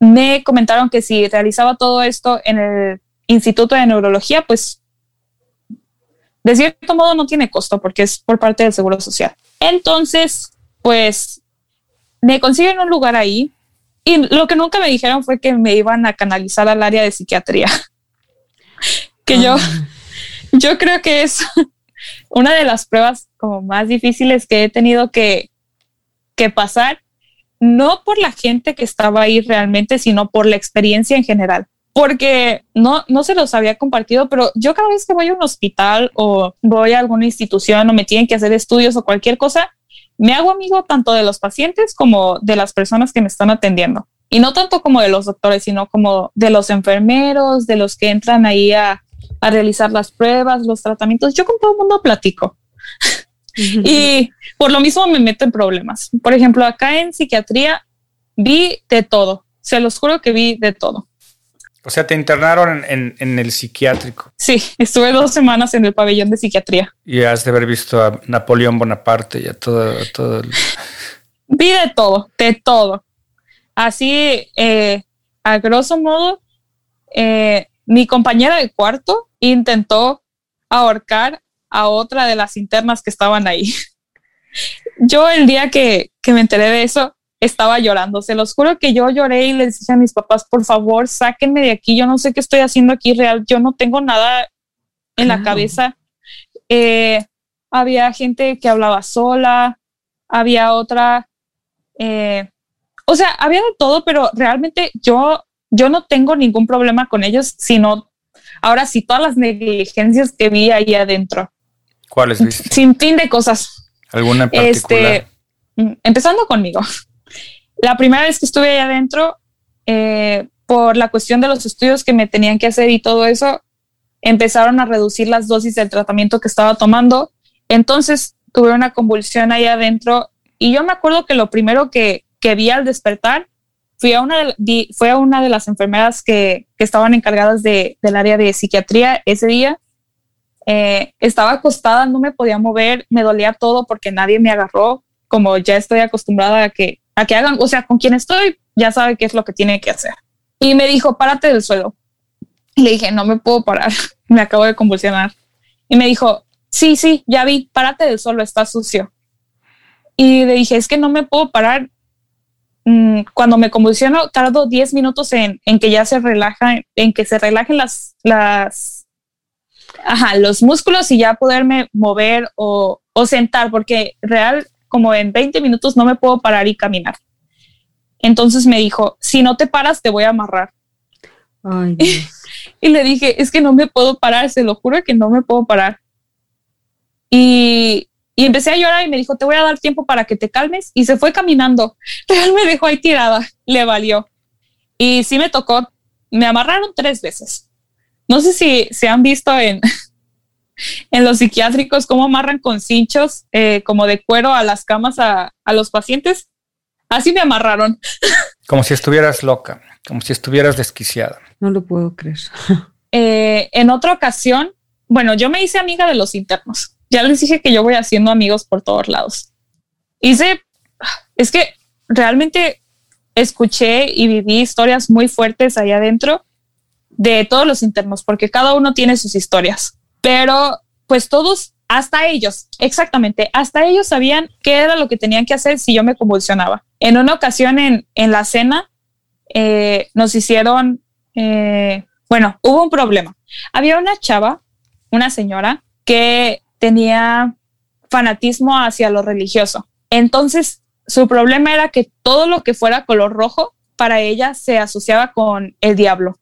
me comentaron que si realizaba todo esto en el Instituto de Neurología, pues de cierto modo no tiene costo porque es por parte del Seguro Social. Entonces, pues me consiguen un lugar ahí y lo que nunca me dijeron fue que me iban a canalizar al área de psiquiatría. que yo, ah. yo creo que es una de las pruebas como más difíciles que he tenido que, que pasar, no por la gente que estaba ahí realmente, sino por la experiencia en general porque no, no se los había compartido, pero yo cada vez que voy a un hospital o voy a alguna institución o me tienen que hacer estudios o cualquier cosa, me hago amigo tanto de los pacientes como de las personas que me están atendiendo. Y no tanto como de los doctores, sino como de los enfermeros, de los que entran ahí a, a realizar las pruebas, los tratamientos. Yo con todo el mundo platico. y por lo mismo me meto en problemas. Por ejemplo, acá en psiquiatría vi de todo. Se los juro que vi de todo. O sea, te internaron en, en, el psiquiátrico. Sí, estuve dos semanas en el pabellón de psiquiatría. Y has de haber visto a Napoleón Bonaparte y a todo, todo el... Vi de todo, de todo. Así, eh, a grosso modo, eh, mi compañera de cuarto intentó ahorcar a otra de las internas que estaban ahí. Yo el día que, que me enteré de eso, estaba llorando. Se los juro que yo lloré y les dije a mis papás, por favor, sáquenme de aquí. Yo no sé qué estoy haciendo aquí real. Yo no tengo nada en la cabeza. Eh, había gente que hablaba sola, había otra, eh, o sea, había de todo, pero realmente yo, yo no tengo ningún problema con ellos, sino ahora sí todas las negligencias que vi ahí adentro. ¿Cuáles viste? Sin fin de cosas. ¿Alguna en particular? Este, mm, empezando conmigo. La primera vez que estuve ahí adentro, eh, por la cuestión de los estudios que me tenían que hacer y todo eso, empezaron a reducir las dosis del tratamiento que estaba tomando. Entonces tuve una convulsión ahí adentro y yo me acuerdo que lo primero que, que vi al despertar fui a una de, fue a una de las enfermeras que, que estaban encargadas de, del área de psiquiatría ese día. Eh, estaba acostada, no me podía mover, me dolía todo porque nadie me agarró, como ya estoy acostumbrada a que a que hagan, o sea, con quien estoy, ya sabe qué es lo que tiene que hacer. Y me dijo, párate del suelo. Y le dije, no me puedo parar, me acabo de convulsionar. Y me dijo, sí, sí, ya vi, párate del suelo, está sucio. Y le dije, es que no me puedo parar. Mm, cuando me convulsiono, tardo 10 minutos en, en, que ya se relaja, en que se relajen las, las, ajá, los músculos y ya poderme mover o, o sentar, porque real, como en 20 minutos no me puedo parar y caminar. Entonces me dijo, si no te paras, te voy a amarrar. y le dije, es que no me puedo parar, se lo juro que no me puedo parar. Y, y, empecé a llorar y me dijo, te voy a dar tiempo para que te calmes. Y se fue caminando. Real me dejó ahí tirada, le valió. Y sí me tocó, me amarraron tres veces. No sé si se han visto en, en los psiquiátricos cómo amarran con cinchos eh, como de cuero a las camas a, los pacientes. Así me amarraron. Como si estuvieras loca, como si estuvieras desquiciada. No lo puedo creer. Eh, en otra ocasión, bueno, yo me hice amiga de los internos. Ya les dije que yo voy haciendo amigos por todos lados. Hice, es que realmente escuché y viví historias muy fuertes allá adentro de todos los internos, porque cada uno tiene sus historias pero pues todos, hasta ellos, exactamente, hasta ellos sabían qué era lo que tenían que hacer si yo me convulsionaba. En una ocasión en, en la cena eh, nos hicieron, eh, bueno, hubo un problema. Había una chava, una señora, que tenía fanatismo hacia lo religioso. Entonces, su problema era que todo lo que fuera color rojo para ella se asociaba con el diablo.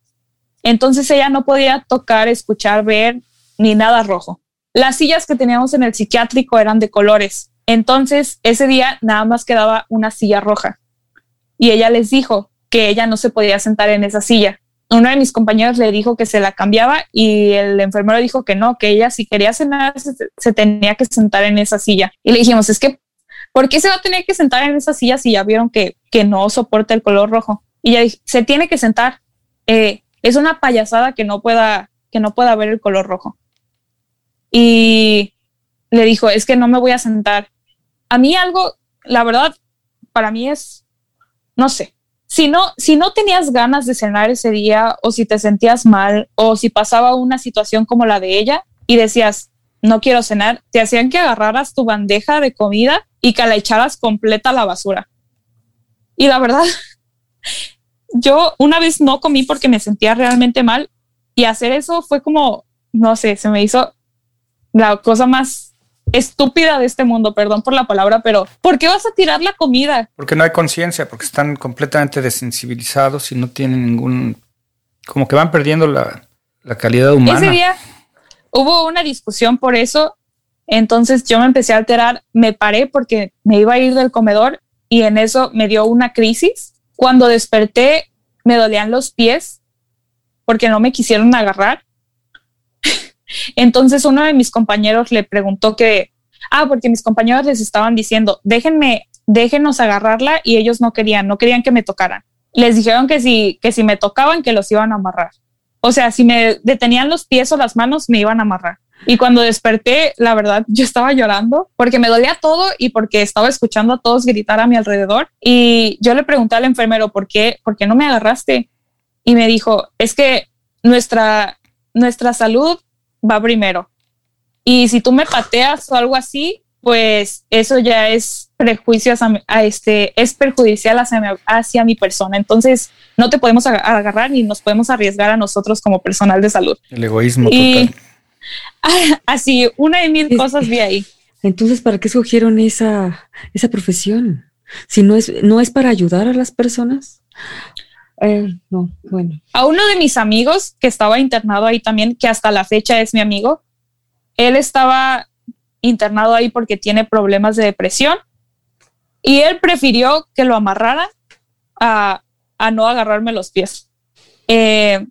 Entonces ella no podía tocar, escuchar, ver ni nada rojo. Las sillas que teníamos en el psiquiátrico eran de colores. Entonces, ese día nada más quedaba una silla roja. Y ella les dijo que ella no se podía sentar en esa silla. Uno de mis compañeros le dijo que se la cambiaba y el enfermero dijo que no, que ella si quería cenar se, tenía que sentar en esa silla. Y le dijimos, es que, ¿por qué se va a tener que sentar en esa silla si ya vieron que, que no soporta el color rojo? Y ella dijo, se tiene que sentar. Eh, es una payasada que no pueda, que no pueda ver el color rojo. Y le dijo, es que no me voy a sentar. A mí algo, la verdad, para mí es, no sé, si no, si no tenías ganas de cenar ese día o si te sentías mal o si pasaba una situación como la de ella y decías, no quiero cenar, te hacían que agarraras tu bandeja de comida y que la echaras completa a la basura. Y la verdad, yo una vez no comí porque me sentía realmente mal y hacer eso fue como, no sé, se me hizo la cosa más estúpida de este mundo, perdón por la palabra, pero ¿por qué vas a tirar la comida? Porque no hay conciencia, porque están completamente desensibilizados y no tienen ningún, como que van perdiendo la, la calidad humana. Ese día hubo una discusión por eso, entonces yo me empecé a alterar, me paré porque me iba a ir del comedor y en eso me dio una crisis. Cuando desperté me dolían los pies porque no me quisieron agarrar entonces uno de mis compañeros le preguntó que, ah, porque mis compañeros les estaban diciendo, déjenme, déjenos agarrarla y ellos no querían, no querían que me tocaran. Les dijeron que si, que si me tocaban, que los iban a amarrar. O sea, si me detenían los pies o las manos, me iban a amarrar. Y cuando desperté, la verdad, yo estaba llorando porque me dolía todo y porque estaba escuchando a todos gritar a mi alrededor. Y yo le pregunté al enfermero, ¿por qué, por qué no me agarraste? Y me dijo, es que nuestra, nuestra salud va primero. Y si tú me pateas o algo así, pues eso ya es prejuicio a, este, es perjudicial hacia mi, hacia mi persona. Entonces no te podemos agarrar ni nos podemos arriesgar a nosotros como personal de salud. El egoísmo y, Así, una de mil cosas vi ahí. Entonces, ¿para qué escogieron esa, esa profesión? Si no es, no es para ayudar a las personas. Eh, no, bueno. A uno de mis amigos que estaba internado ahí también, que hasta la fecha es mi amigo, él estaba internado ahí porque tiene problemas de depresión y él prefirió que lo amarraran a, no agarrarme los pies. Eh,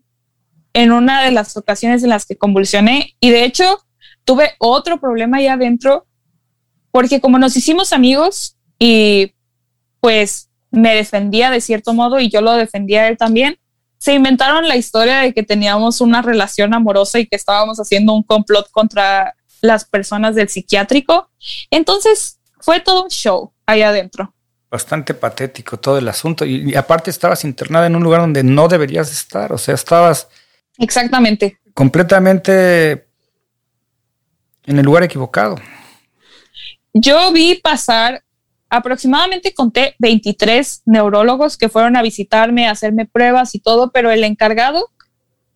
en una de las ocasiones en las que convulsioné y de hecho tuve otro problema ahí adentro porque como nos hicimos amigos y pues me defendía de cierto modo y yo lo defendía a él también. Se inventaron la historia de que teníamos una relación amorosa y que estábamos haciendo un complot contra las personas del psiquiátrico. Entonces fue todo un show ahí adentro. Bastante patético todo el asunto. Y, aparte estabas internada en un lugar donde no deberías estar. O sea, estabas... Exactamente. Completamente en el lugar equivocado. Yo vi pasar aproximadamente conté 23 neurólogos que fueron a visitarme, a hacerme pruebas y todo, pero el encargado,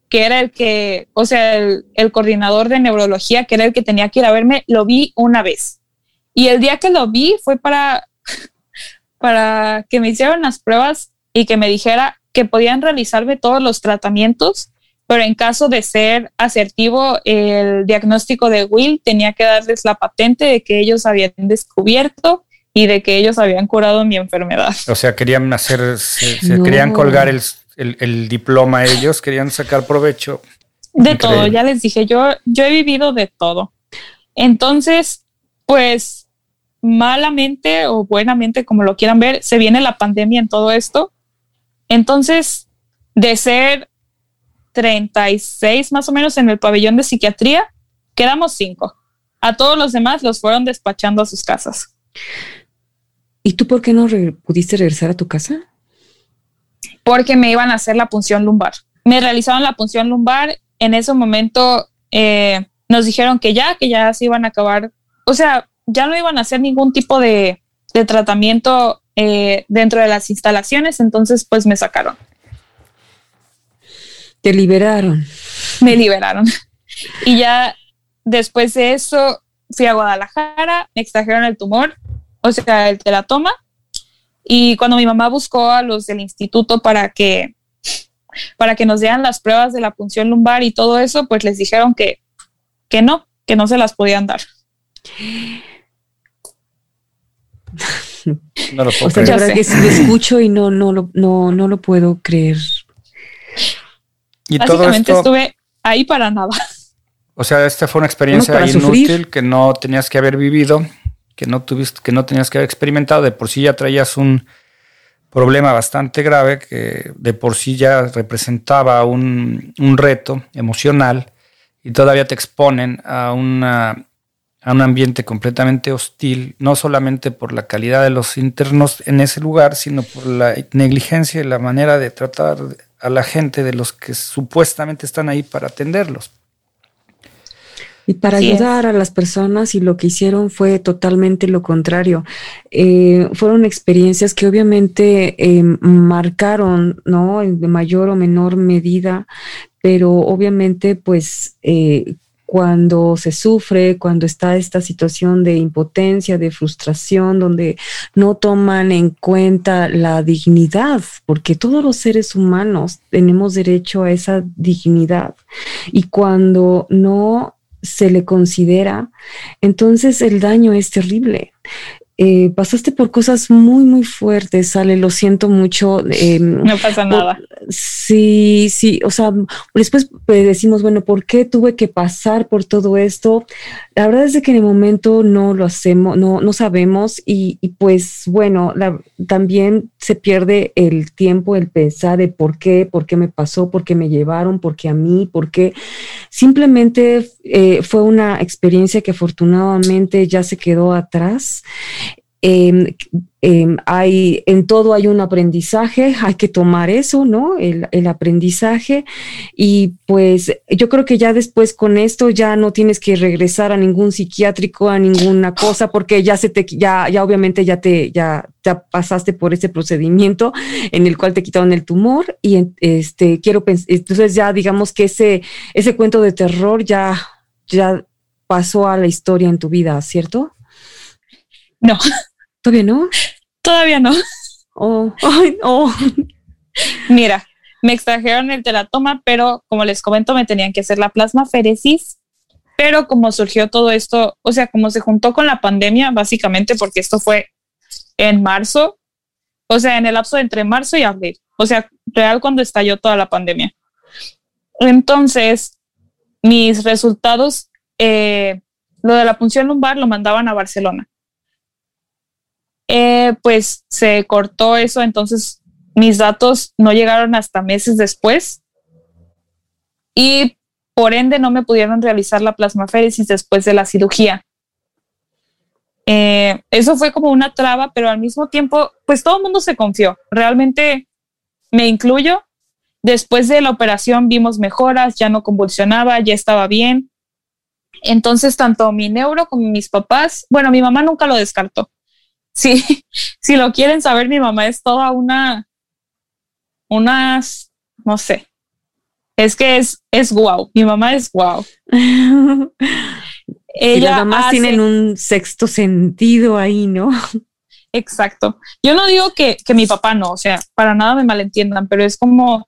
que era el que, o sea, el, coordinador de neurología, que era el que tenía que ir a verme, lo vi una vez. Y el día que lo vi fue para, para que me hicieran las pruebas y que me dijera que podían realizarme todos los tratamientos, pero en caso de ser asertivo el diagnóstico de Will, tenía que darles la patente de que ellos habían descubierto y de que ellos habían curado mi enfermedad. O sea, querían hacer, se, querían colgar el, diploma ellos, querían sacar provecho. De todo, ya les dije, yo, yo he vivido de todo. Entonces, pues malamente o buenamente, como lo quieran ver, se viene la pandemia en todo esto. Entonces, de ser 36 más o menos en el pabellón de psiquiatría, quedamos cinco. A todos los demás los fueron despachando a sus casas. ¿Y tú por qué no pudiste regresar a tu casa? Porque me iban a hacer la punción lumbar. Me realizaron la punción lumbar. En ese momento eh, nos dijeron que ya, que ya se iban a acabar. O sea, ya no iban a hacer ningún tipo de, tratamiento eh, dentro de las instalaciones. Entonces, pues me sacaron. Te liberaron. Me liberaron. y ya después de eso fui a Guadalajara, me extrajeron el tumor o sea, el telatoma. Y cuando mi mamá buscó a los del instituto para que, para que nos dieran las pruebas de la punción lumbar y todo eso, pues les dijeron que, que no, que no se las podían dar. No lo puedo o sea, creer. verdad que lo escucho y no, no, lo, no, no lo puedo creer. Y Básicamente estuve ahí para nada. O sea, esta fue una experiencia inútil que no tenías que haber vivido que no tuviste, que no tenías que haber experimentado, de por sí ya traías un problema bastante grave que de por sí ya representaba un, reto emocional y todavía te exponen a, una, a un ambiente completamente hostil, no solamente por la calidad de los internos en ese lugar, sino por la negligencia y la manera de tratar a la gente de los que supuestamente están ahí para atenderlos y para ayudar a las personas y lo que hicieron fue totalmente lo contrario. Eh, fueron experiencias que obviamente eh, marcaron, ¿no? De mayor o menor medida, pero obviamente pues... Eh, cuando se sufre, cuando está esta situación de impotencia, de frustración, donde no toman en cuenta la dignidad, porque todos los seres humanos tenemos derecho a esa dignidad. Y cuando no se le considera, entonces el daño es terrible. Eh, pasaste por cosas muy, muy fuertes, Ale, lo siento mucho. Em, no pasa nada. Sí, sí, o sea, después pues, decimos, bueno, ¿por qué tuve que pasar por todo esto? La verdad es que en el momento no lo hacemos, no, no sabemos y, pues bueno, también se pierde el tiempo, el pensar de por qué, por qué me pasó, por qué me llevaron, por qué a mí, por qué. Simplemente eh, fue una experiencia que afortunadamente ya se quedó atrás Em, em, hay, en todo hay un aprendizaje, hay que tomar eso, ¿no? El, aprendizaje. Y pues yo creo que ya después con esto ya no tienes que regresar a ningún psiquiátrico, a ninguna cosa, porque ya se te, ya, ya obviamente ya te, ya, pasaste por ese procedimiento en el cual te quitaron el tumor. Y este, quiero pensar, entonces ya digamos que ese, ese cuento de terror ya, ya pasó a la historia en tu vida, ¿cierto? No. ¿Todavía no? Todavía no. Oh, oh. Mira, me extrajeron el telatoma, pero como les comento, me tenían que hacer la plasmaféresis. Pero como surgió todo esto, o sea, como se juntó con la pandemia, básicamente, porque esto fue en marzo, o sea, en el lapso entre marzo y abril, o sea, real cuando estalló toda la pandemia. Entonces, mis resultados, eh, lo de la punción lumbar lo mandaban a Barcelona. Eh, pues se cortó eso, entonces mis datos no llegaron hasta meses después y por ende no me pudieron realizar la plasmaféresis después de la cirugía. Eh, eso fue como una traba, pero al mismo tiempo, pues todo el mundo se confió. Realmente me incluyo. Después de la operación vimos mejoras, ya no convulsionaba, ya estaba bien. Entonces, tanto mi neuro como mis papás, bueno, mi mamá nunca lo descartó si, si lo quieren saber, mi mamá es toda una, unas, no sé, es que es, es guau, mi mamá es guau. Ella las mamás tienen un sexto sentido ahí, ¿no? Exacto. Yo no digo que, que mi papá no, o sea, para nada me malentiendan, pero es como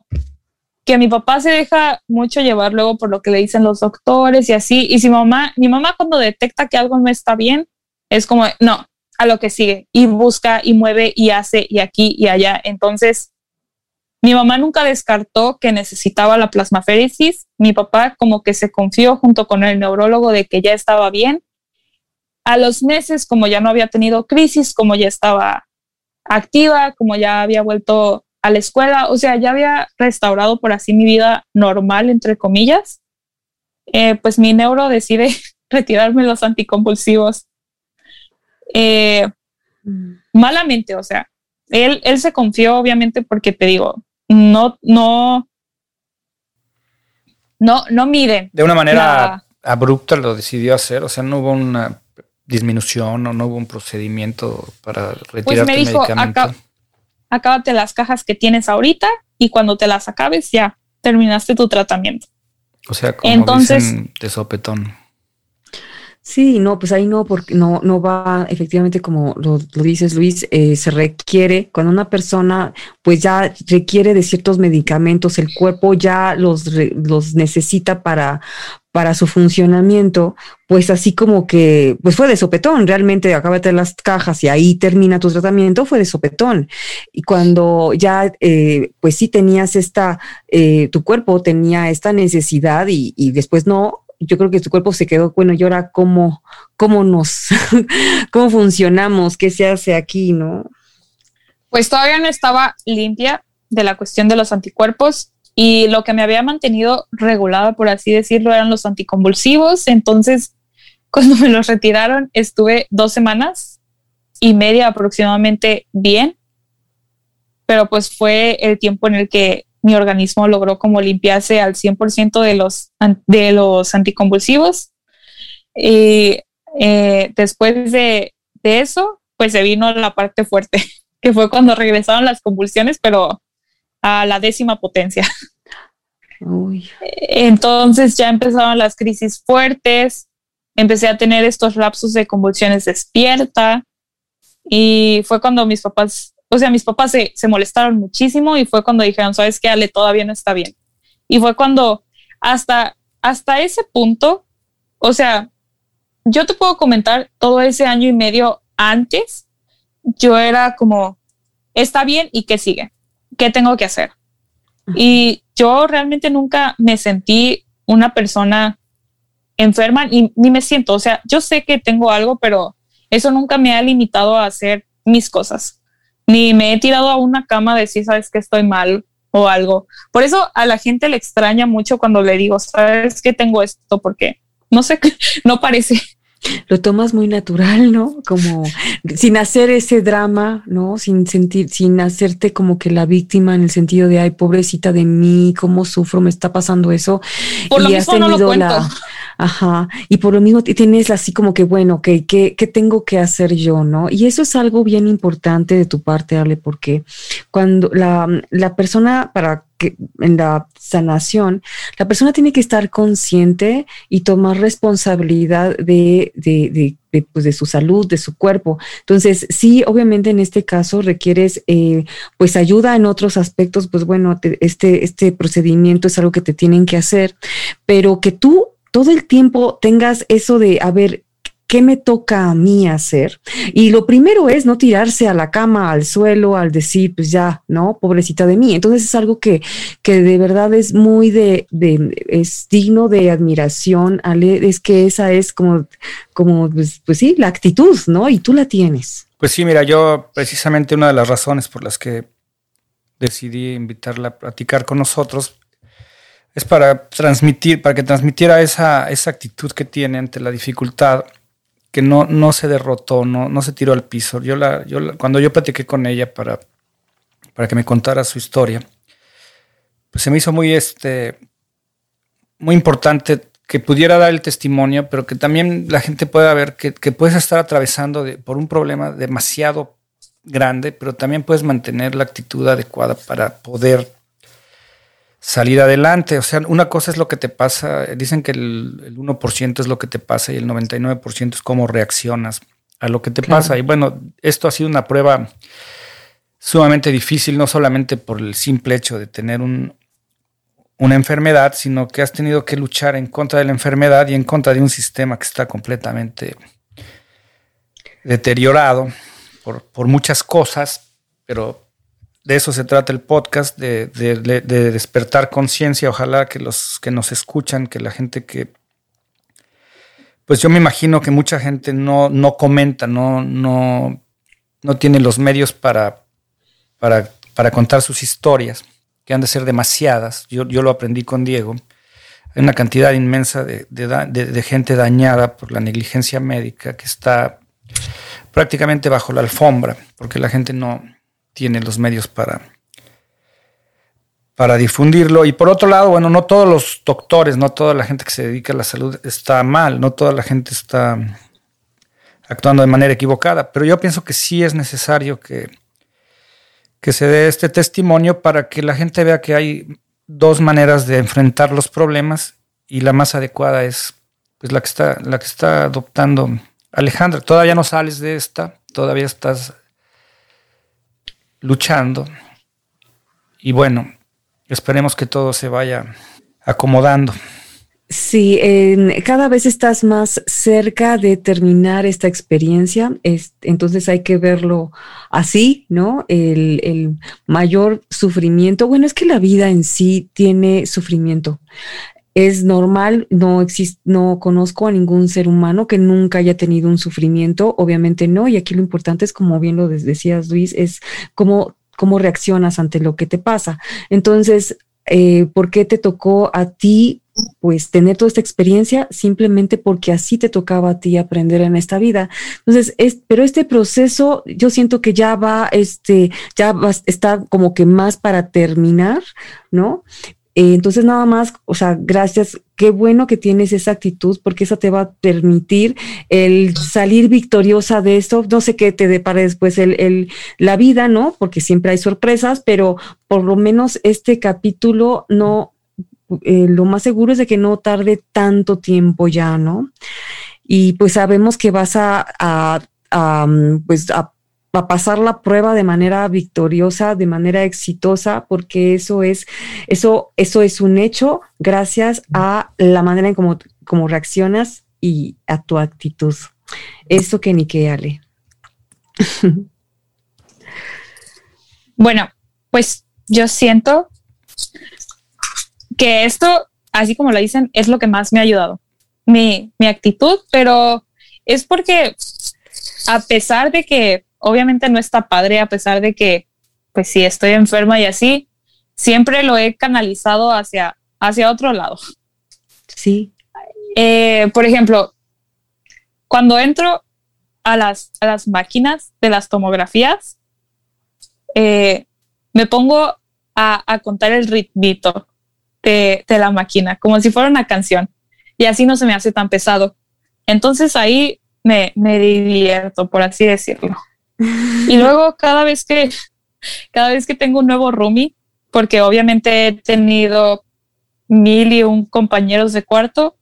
que mi papá se deja mucho llevar luego por lo que le dicen los doctores y así. Y si mamá, mi mamá cuando detecta que algo no está bien, es como, no, a lo que sigue y busca y mueve y hace y aquí y allá. Entonces, mi mamá nunca descartó que necesitaba la plasmaféresis. Mi papá como que se confió junto con el neurólogo de que ya estaba bien. A los meses, como ya no había tenido crisis, como ya estaba activa, como ya había vuelto a la escuela, o sea, ya había restaurado por así mi vida normal, entre comillas, eh, pues mi neuro decide retirarme los anticonvulsivos eh, malamente, o sea, él, él se confió obviamente porque te digo, no, no, no, no miden. De una manera abrupta lo decidió hacer, o sea, no hubo una disminución o no hubo un procedimiento para retirar pues me dijo, medicamento. acábate las cajas que tienes ahorita y cuando te las acabes ya terminaste tu tratamiento. O sea, como Entonces, dicen de sopetón. Sí, no, pues ahí no, porque no, no va, efectivamente, como lo, dices Luis, eh, se requiere, cuando una persona pues ya requiere de ciertos medicamentos, el cuerpo ya los, los necesita para, para su funcionamiento, pues así como que, pues fue de sopetón, realmente acábate las cajas y ahí termina tu tratamiento, fue de sopetón. Y cuando ya, eh, pues sí tenías esta, eh, tu cuerpo tenía esta necesidad y, y después no, yo creo que tu cuerpo se quedó, bueno, y ahora cómo, cómo nos, cómo funcionamos, qué se hace aquí, ¿no? Pues todavía no estaba limpia de la cuestión de los anticuerpos y lo que me había mantenido regulada, por así decirlo, eran los anticonvulsivos. Entonces, cuando me los retiraron, estuve dos semanas y media aproximadamente bien, pero pues fue el tiempo en el que mi organismo logró como limpiarse al 100% de los, de los anticonvulsivos. Y eh, después de, de eso, pues se vino la parte fuerte, que fue cuando regresaron las convulsiones, pero a la décima potencia. Entonces ya empezaron las crisis fuertes, empecé a tener estos lapsos de convulsiones despierta y fue cuando mis papás, o sea, mis papás se, se molestaron muchísimo y fue cuando dijeron, sabes que Ale todavía no está bien. Y fue cuando hasta, hasta ese punto, o sea, yo te puedo comentar todo ese año y medio antes, yo era como, está bien y qué sigue, qué tengo que hacer. Y yo realmente nunca me sentí una persona enferma y ni me siento, o sea, yo sé que tengo algo, pero eso nunca me ha limitado a hacer mis cosas. Ni me he tirado a una cama de decir, sabes que estoy mal o algo. Por eso a la gente le extraña mucho cuando le digo, sabes que tengo esto, porque no sé, no parece lo tomas muy natural, ¿no? Como sin hacer ese drama, ¿no? Sin sentir, sin hacerte como que la víctima en el sentido de, ay, pobrecita de mí, cómo sufro, me está pasando eso. Por lo mismo no lo cuento. Ajá, y por lo mismo tienes así como que, bueno, ¿qué, qué tengo que hacer yo, no? Y eso es algo bien importante de tu parte, Ale, porque cuando la, la persona para en la sanación, la persona tiene que estar consciente y tomar responsabilidad de, de, de, pues de su salud, de su cuerpo. Entonces, sí, obviamente en este caso requieres eh, pues ayuda en otros aspectos, pues bueno, este, este procedimiento es algo que te tienen que hacer, pero que tú todo el tiempo tengas eso de, a ver, ¿qué me toca a mí hacer? Y lo primero es no tirarse a la cama, al suelo, al decir, pues ya, ¿no? Pobrecita de mí. Entonces es algo que, que de verdad es muy de, de, es digno de admiración, es que esa es como, como, pues, pues sí, la actitud, ¿no? Y tú la tienes. Pues sí, mira, yo precisamente una de las razones por las que decidí invitarla a platicar con nosotros es para transmitir, para que transmitiera esa, esa actitud que tiene ante la dificultad que no, no se derrotó, no, no se tiró al piso. Yo la, yo cuando yo platiqué con ella para, para que me contara su historia, pues se me hizo muy, este, muy importante que pudiera dar el testimonio, pero que también la gente pueda ver que, que puedes estar atravesando por un problema demasiado grande, pero también puedes mantener la actitud adecuada para poder salir adelante. O sea, una cosa es lo que te pasa, dicen que el, 1% es lo que te pasa y el 99% es cómo reaccionas a lo que te pasa. Y bueno, esto ha sido una prueba sumamente difícil, no solamente por el simple hecho de tener un, una enfermedad, sino que has tenido que luchar en contra de la enfermedad y en contra de un sistema que está completamente deteriorado por, por muchas cosas, pero de eso se trata el podcast, de, despertar conciencia. Ojalá que los que nos escuchan, que la gente que. Pues yo me imagino que mucha gente no, no comenta, no, no, no tiene los medios para, para, para, contar sus historias, que han de ser demasiadas. Yo, yo lo aprendí con Diego. Hay una cantidad inmensa de, de gente dañada por la negligencia médica que está prácticamente bajo la alfombra, porque la gente no, tiene los medios para, para difundirlo. Y por otro lado, bueno, no todos los doctores, no toda la gente que se dedica a la salud está mal, no toda la gente está actuando de manera equivocada, pero yo pienso que sí es necesario que, que se dé este testimonio para que la gente vea que hay dos maneras de enfrentar los problemas y la más adecuada es pues, la, que está, la que está adoptando Alejandra. Todavía no sales de esta, todavía estás luchando. Y bueno, esperemos que todo se vaya acomodando. Sí, cada vez estás más cerca de terminar esta experiencia, entonces hay que verlo así, ¿no? El, el, mayor sufrimiento, bueno, es que la vida en sí tiene sufrimiento es normal, no existe, no conozco a ningún ser humano que nunca haya tenido un sufrimiento, obviamente no, y aquí lo importante es, como bien lo decías Luis, es cómo, cómo reaccionas ante lo que te pasa. Entonces, eh, por qué te tocó a ti pues tener toda esta experiencia simplemente porque así te tocaba a ti aprender en esta vida. Entonces, es, pero este proceso yo siento que ya va, este, ya va, está como que más para terminar, ¿no? Eh, entonces, nada más, o sea, gracias, qué bueno que tienes esa actitud porque eso te va a permitir el salir victoriosa de esto. No sé qué te depara después el, el, la vida, ¿no? Porque siempre hay sorpresas, pero por lo menos este capítulo no eh, lo más seguro es de que no tarde tanto tiempo ya, ¿no? Y pues sabemos que vas a, a, mm, pues a, a, pasar la prueba de manera victoriosa, de manera exitosa, porque eso es, eso, eso es un hecho gracias a la manera en cómo, cómo reaccionas y a tu actitud. Eso que ni que Ale. bueno, pues yo siento que esto, así como lo dicen, es lo que más me ha ayudado. Mi, mi actitud, pero es porque a pesar de que obviamente no está padre, a pesar de que, pues sí, estoy enferma y así, siempre lo he canalizado hacia, hacia otro lado. Sí. Eh, por ejemplo, cuando entro a las, a las máquinas de las tomografías, eh, me pongo a, a, contar el ritmito de, de, la máquina, como si fuera una canción. Y así no se me hace tan pesado. Entonces ahí me, me divierto, por así decirlo. Y luego cada vez que, cada vez que tengo un nuevo roomie, porque obviamente he tenido mil y un compañeros de cuarto,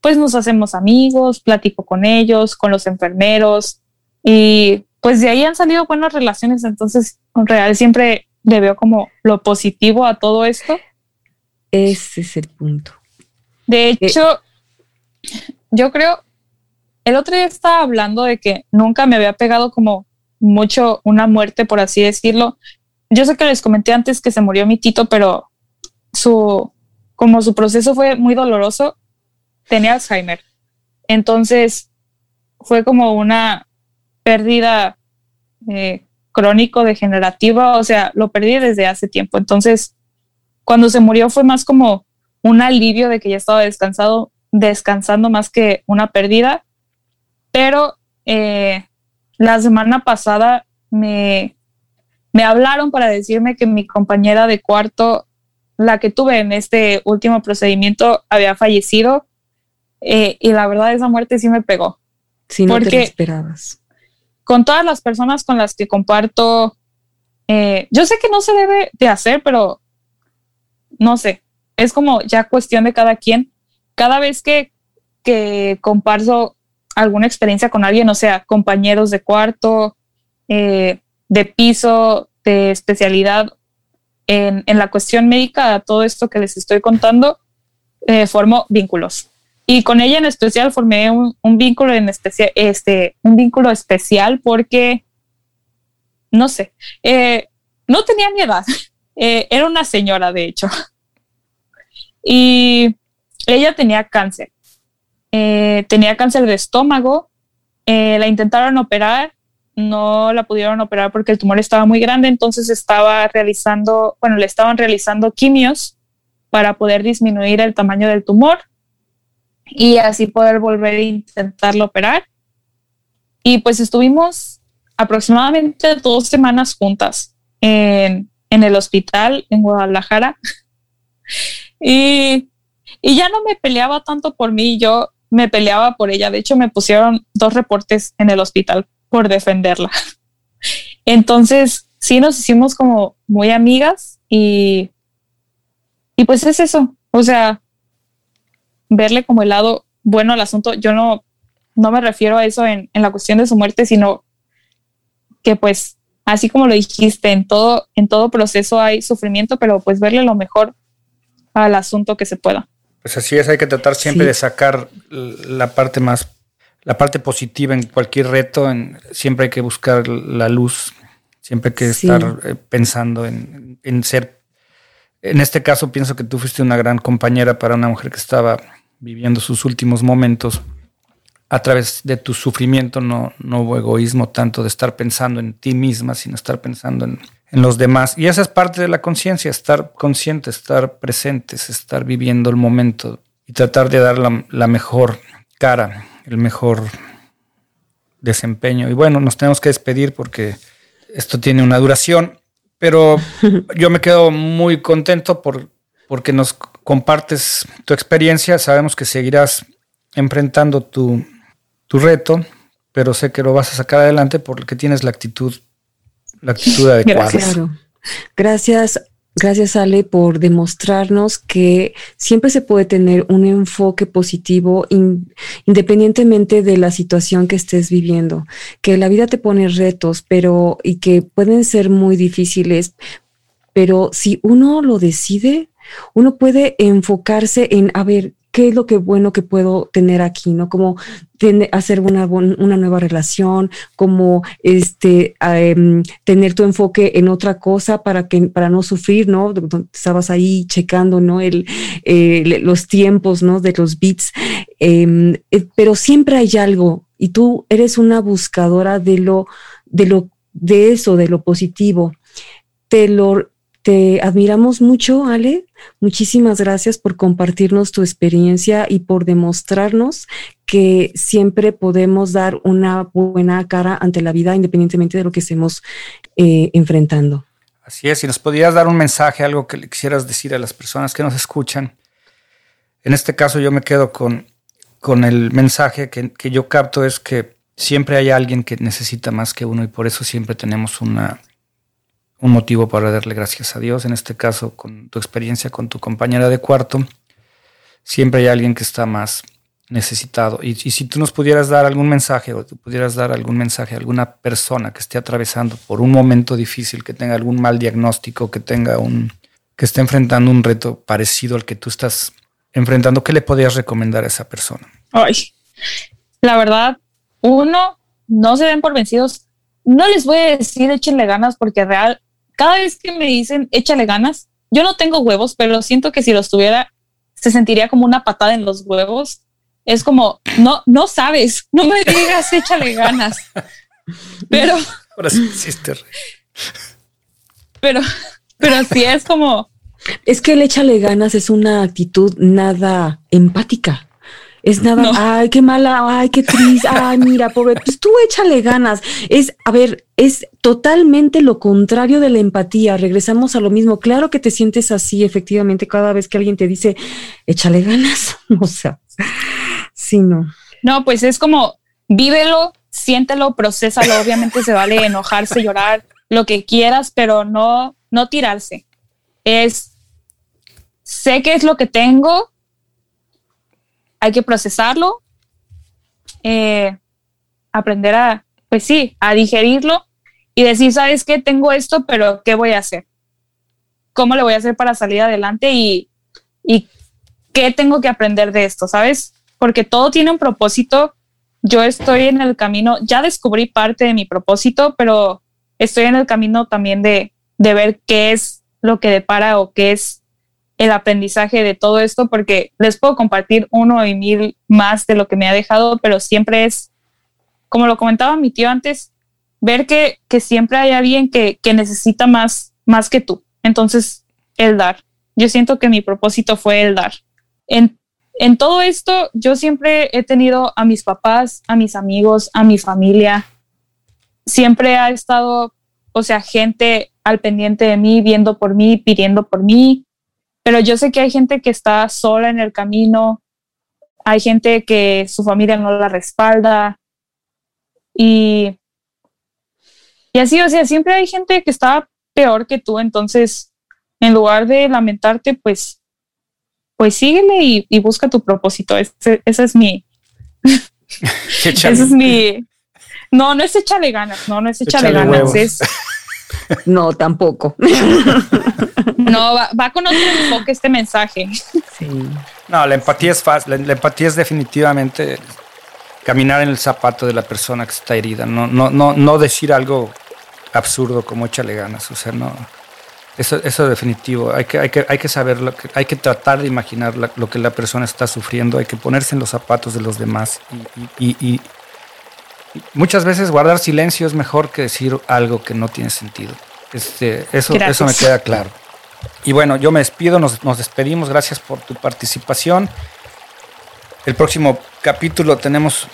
pues nos hacemos amigos, platico con ellos, con los enfermeros y pues de ahí han salido buenas relaciones. Entonces, en real siempre le veo como lo positivo a todo esto. Ese es el punto. De eh, hecho, eh. yo creo, el otro día estaba hablando de que nunca me había pegado como mucho una muerte, por así decirlo. Yo sé que les comenté antes que se murió mi tito, pero su, como su proceso fue muy doloroso, tenía Alzheimer. Entonces fue como una pérdida eh, crónico-degenerativa, o sea, lo perdí desde hace tiempo. Entonces, cuando se murió fue más como un alivio de que ya estaba descansado, descansando más que una pérdida. Pero eh, la semana pasada me, me hablaron para decirme que mi compañera de cuarto, la que tuve en este último procedimiento, había fallecido. Eh, y la verdad, esa muerte sí me pegó. Si no porque te esperabas. Con todas las personas con las que comparto, eh, yo sé que no se debe de hacer, pero no sé, es como ya cuestión de cada quien. Cada vez que, que comparto alguna experiencia con alguien, o sea, compañeros de cuarto, eh, de piso, de especialidad, en, en, la cuestión médica, todo esto que les estoy contando, eh, formo vínculos. Y con ella en especial formé un, vínculo en especial, este, un vínculo especial porque, no sé, eh, no tenía mi edad. Eh, era una señora, de hecho. Y ella tenía cáncer. Eh, tenía cáncer de estómago. Eh, la intentaron operar, no la pudieron operar porque el tumor estaba muy grande, entonces estaba realizando, bueno, le estaban realizando quimios para poder disminuir el tamaño del tumor y así poder volver a intentarlo operar. Y pues estuvimos aproximadamente dos semanas juntas en, en el hospital en Guadalajara. y, y ya no me peleaba tanto por mí, yo me peleaba por ella. De hecho, me pusieron dos reportes en el hospital por defenderla. Entonces, sí nos hicimos como muy amigas y, y pues es eso. O sea, verle como el lado bueno al asunto. Yo no, no me refiero a eso en, en la cuestión de su muerte, sino que pues así como lo dijiste, en todo, en todo proceso hay sufrimiento, pero pues verle lo mejor al asunto que se pueda. Pues así es, hay que tratar siempre sí. de sacar la parte más, la parte positiva en cualquier reto, en, siempre hay que buscar la luz, siempre hay que sí. estar eh, pensando en, en ser, en este caso pienso que tú fuiste una gran compañera para una mujer que estaba viviendo sus últimos momentos a través de tu sufrimiento no, no hubo egoísmo tanto de estar pensando en ti misma, sino estar pensando en, en los demás. Y esa es parte de la conciencia, estar consciente, estar presentes, estar viviendo el momento y tratar de dar la, la mejor cara, el mejor desempeño. Y bueno, nos tenemos que despedir porque esto tiene una duración, pero yo me quedo muy contento por, porque nos compartes tu experiencia. Sabemos que seguirás enfrentando tu, tu reto, pero sé que lo vas a sacar adelante porque tienes la actitud, la actitud adecuada. Gracias. Gracias Gracias, Ale, por demostrarnos que siempre se puede tener un enfoque positivo independientemente de la situación que estés viviendo, que la vida te pone retos, pero y que pueden ser muy difíciles, pero si uno lo decide, uno puede enfocarse en, a ver, qué es lo que bueno que puedo tener aquí, ¿no? Como hacer una, una nueva relación, como este, em, tener tu enfoque en otra cosa para que, para no sufrir, ¿no? Estabas ahí checando, ¿no? El, los tiempos, ¿no? De los beats, em, eh, pero siempre hay algo y tú eres una buscadora de lo, de lo, de eso, de lo positivo. Te lo te admiramos mucho, Ale. Muchísimas gracias por compartirnos tu experiencia y por demostrarnos que siempre podemos dar una buena cara ante la vida independientemente de lo que estemos eh, enfrentando. Así es, si nos podías dar un mensaje, algo que le quisieras decir a las personas que nos escuchan. En este caso yo me quedo con, con el mensaje que, que yo capto es que siempre hay alguien que necesita más que uno y por eso siempre tenemos una un motivo para darle gracias a Dios. En este caso, con tu experiencia con tu compañera de cuarto, siempre hay alguien que está más necesitado. Y, si tú nos pudieras dar algún mensaje o tú pudieras dar algún mensaje a alguna persona que esté atravesando por un momento difícil, que tenga algún mal diagnóstico, que tenga un que esté enfrentando un reto parecido al que tú estás enfrentando, ¿qué le podrías recomendar a esa persona? Ay, la verdad, uno, no se den por vencidos. No les voy a decir échenle ganas porque real, cada vez que me dicen échale ganas, yo no tengo huevos, pero siento que si los tuviera, se sentiría como una patada en los huevos. Es como, no, no sabes, no me digas échale ganas. Pero. Ahora sí hiciste. Pero, pero sí es como. Es que el échale ganas es una actitud nada empática. Es nada, ay, qué mala, ay, qué triste, ay, mira, pobre, pues tú échale ganas. Es, a ver, es totalmente lo contrario de la empatía. Regresamos a lo mismo. Claro que te sientes así, efectivamente, cada vez que alguien te dice, échale ganas. O sea, sí, no. No, pues es como, vívelo, siéntelo, procésalo. Obviamente se vale enojarse, llorar, lo que quieras, pero no, no tirarse. Es, sé qué es lo que tengo, hay que procesarlo, eh, aprender a, pues sí, a digerirlo y decir, ¿sabes qué? Tengo esto, pero ¿qué voy a hacer? ¿Cómo le voy a hacer para salir adelante? Y, y qué tengo que aprender de esto, ¿sabes? Porque todo tiene un propósito. Yo estoy en el camino, ya descubrí parte de mi propósito, pero estoy en el camino también de, de ver qué es lo que depara o qué es el aprendizaje de todo esto, porque les puedo compartir uno y mil más de lo que me ha dejado, pero siempre es, como lo comentaba mi tío antes, ver que, que siempre hay alguien que, que necesita más, más que tú. Entonces, el dar. Yo siento que mi propósito fue el dar. En, en todo esto, yo siempre he tenido a mis papás, a mis amigos, a mi familia. Siempre ha estado, o sea, gente al pendiente de mí, viendo por mí, pidiendo por mí, pero yo sé que hay gente que está sola en el camino, hay gente que su familia no la respalda y, y así, o sea, siempre hay gente que está peor que tú, entonces en lugar de lamentarte, pues, pues síguele y, busca tu propósito. Ese, es mi... ese es mi... No, no es échale ganas, no, no es échale, ganas, es... No, tampoco. No, va, con otro enfoque este mensaje. Sí. No, la empatía es fácil. La, empatía es definitivamente caminar en el zapato de la persona que está herida. No, no, no, no decir algo absurdo como échale ganas. O sea, no. Eso, eso definitivo. Hay que, hay que, hay que saber, lo que, hay que tratar de imaginar lo que la persona está sufriendo, hay que ponerse en los zapatos de los demás y, y, muchas veces guardar silencio es mejor que decir algo que no tiene sentido. Este, eso, eso me queda claro. Y bueno, yo me despido, nos, nos despedimos, gracias por tu participación. El próximo capítulo tenemos,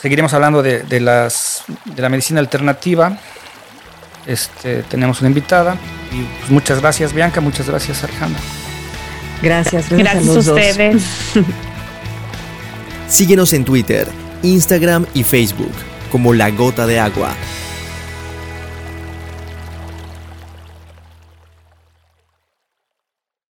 seguiremos hablando de, de, las, de la medicina alternativa. Este, tenemos una invitada y pues, muchas gracias Bianca, muchas gracias Alejandra. Gracias, gracias, gracias a, ustedes. Síguenos en Twitter, Instagram y Facebook como La Gota de Agua.